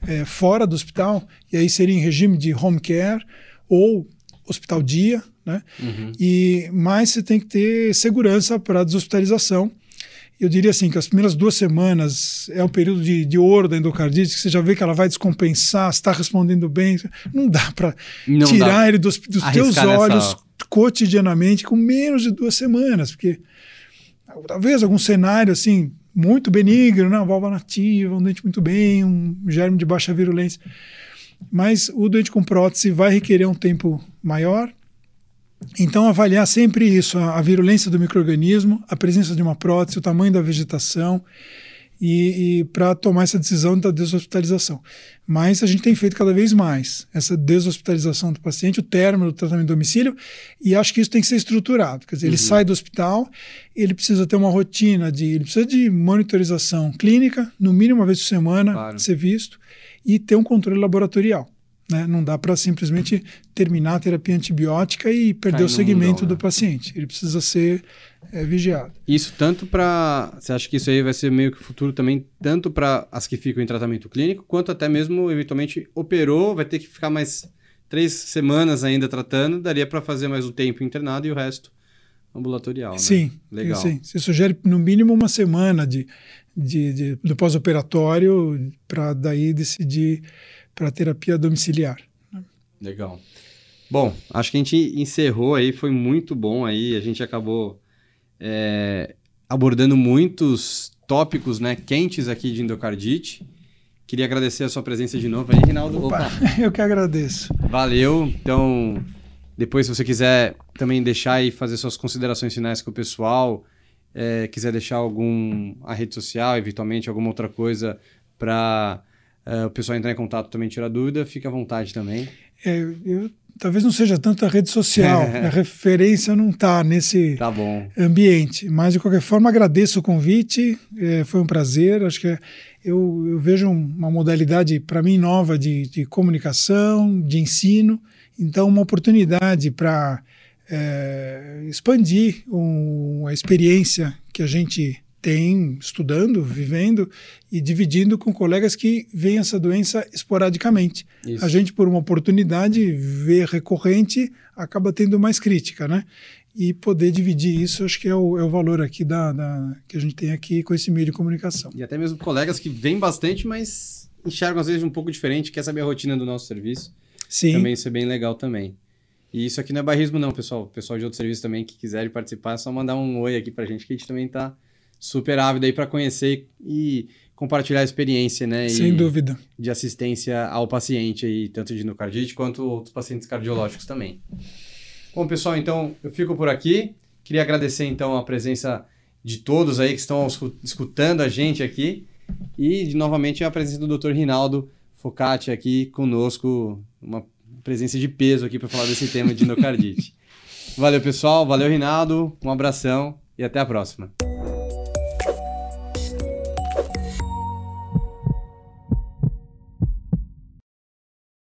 é, fora do hospital, e aí seria em regime de home care ou hospital dia, né? Uhum. E, mas você tem que ter segurança para a deshospitalização. Eu diria assim que as primeiras duas semanas é um período de, de ouro da endocardite, que você já vê que ela vai descompensar, está respondendo bem. Não dá para tirar dá ele dos, dos teus olhos nessa... cotidianamente com menos de duas semanas, porque talvez algum cenário assim muito benigno, né? uma válvula nativa, um dente muito bem, um germe de baixa virulência. Mas o doente com prótese vai requerer um tempo maior, então, avaliar sempre isso: a, a virulência do microorganismo, a presença de uma prótese, o tamanho da vegetação, e, e para tomar essa decisão da deshospitalização. Mas a gente tem feito cada vez mais essa deshospitalização do paciente, o término do tratamento do domicílio, e acho que isso tem que ser estruturado. Quer dizer, uhum. ele sai do hospital, ele precisa ter uma rotina de, ele precisa de monitorização clínica, no mínimo uma vez por semana, claro. ser visto, e ter um controle laboratorial. Né? Não dá para simplesmente terminar a terapia antibiótica e perder Cai o segmento do né? paciente. Ele precisa ser é, vigiado. Isso tanto para. Você acha que isso aí vai ser meio que futuro também, tanto para as que ficam em tratamento clínico, quanto até mesmo, eventualmente, operou, vai ter que ficar mais três semanas ainda tratando, daria para fazer mais um tempo internado e o resto ambulatorial. Né? Sim, legal. Sim. Você sugere no mínimo uma semana de, de, de do pós-operatório para daí decidir para terapia domiciliar. Né? Legal. Bom, acho que a gente encerrou aí, foi muito bom aí, a gente acabou é, abordando muitos tópicos né, quentes aqui de endocardite. Queria agradecer a sua presença de novo aí, Rinaldo. Opa, Opa. (laughs) Eu que agradeço. Valeu. Então, depois, se você quiser também deixar e fazer suas considerações finais com o pessoal, é, quiser deixar algum a rede social, eventualmente alguma outra coisa para é, o pessoal entrar em contato também tirar dúvida, fica à vontade também. É, eu talvez não seja tanto a rede social, (laughs) a referência não está nesse tá ambiente. Mas, de qualquer forma, agradeço o convite, é, foi um prazer. Acho que eu, eu vejo uma modalidade, para mim, nova de, de comunicação, de ensino. Então, uma oportunidade para é, expandir um, a experiência que a gente tem estudando, vivendo e dividindo com colegas que veem essa doença esporadicamente. Isso. A gente, por uma oportunidade, vê recorrente, acaba tendo mais crítica, né? E poder dividir isso, acho que é o, é o valor aqui da, da, que a gente tem aqui com esse meio de comunicação. E até mesmo colegas que vêm bastante, mas enxergam às vezes um pouco diferente, quer saber a rotina do nosso serviço. Sim. Também isso é bem legal também. E isso aqui não é barrismo não, pessoal. O pessoal de outro serviço também que quiserem participar, é só mandar um oi aqui pra gente, que a gente também tá super ávido aí para conhecer e compartilhar a experiência, né? Sem e dúvida. De assistência ao paciente aí, tanto de endocardite quanto outros pacientes cardiológicos também. Bom, pessoal, então eu fico por aqui. Queria agradecer então a presença de todos aí que estão escutando a gente aqui e novamente a presença do Dr. Rinaldo Focati aqui conosco, uma presença de peso aqui para falar desse tema de endocardite. (laughs) valeu, pessoal, valeu, Rinaldo, um abração e até a próxima.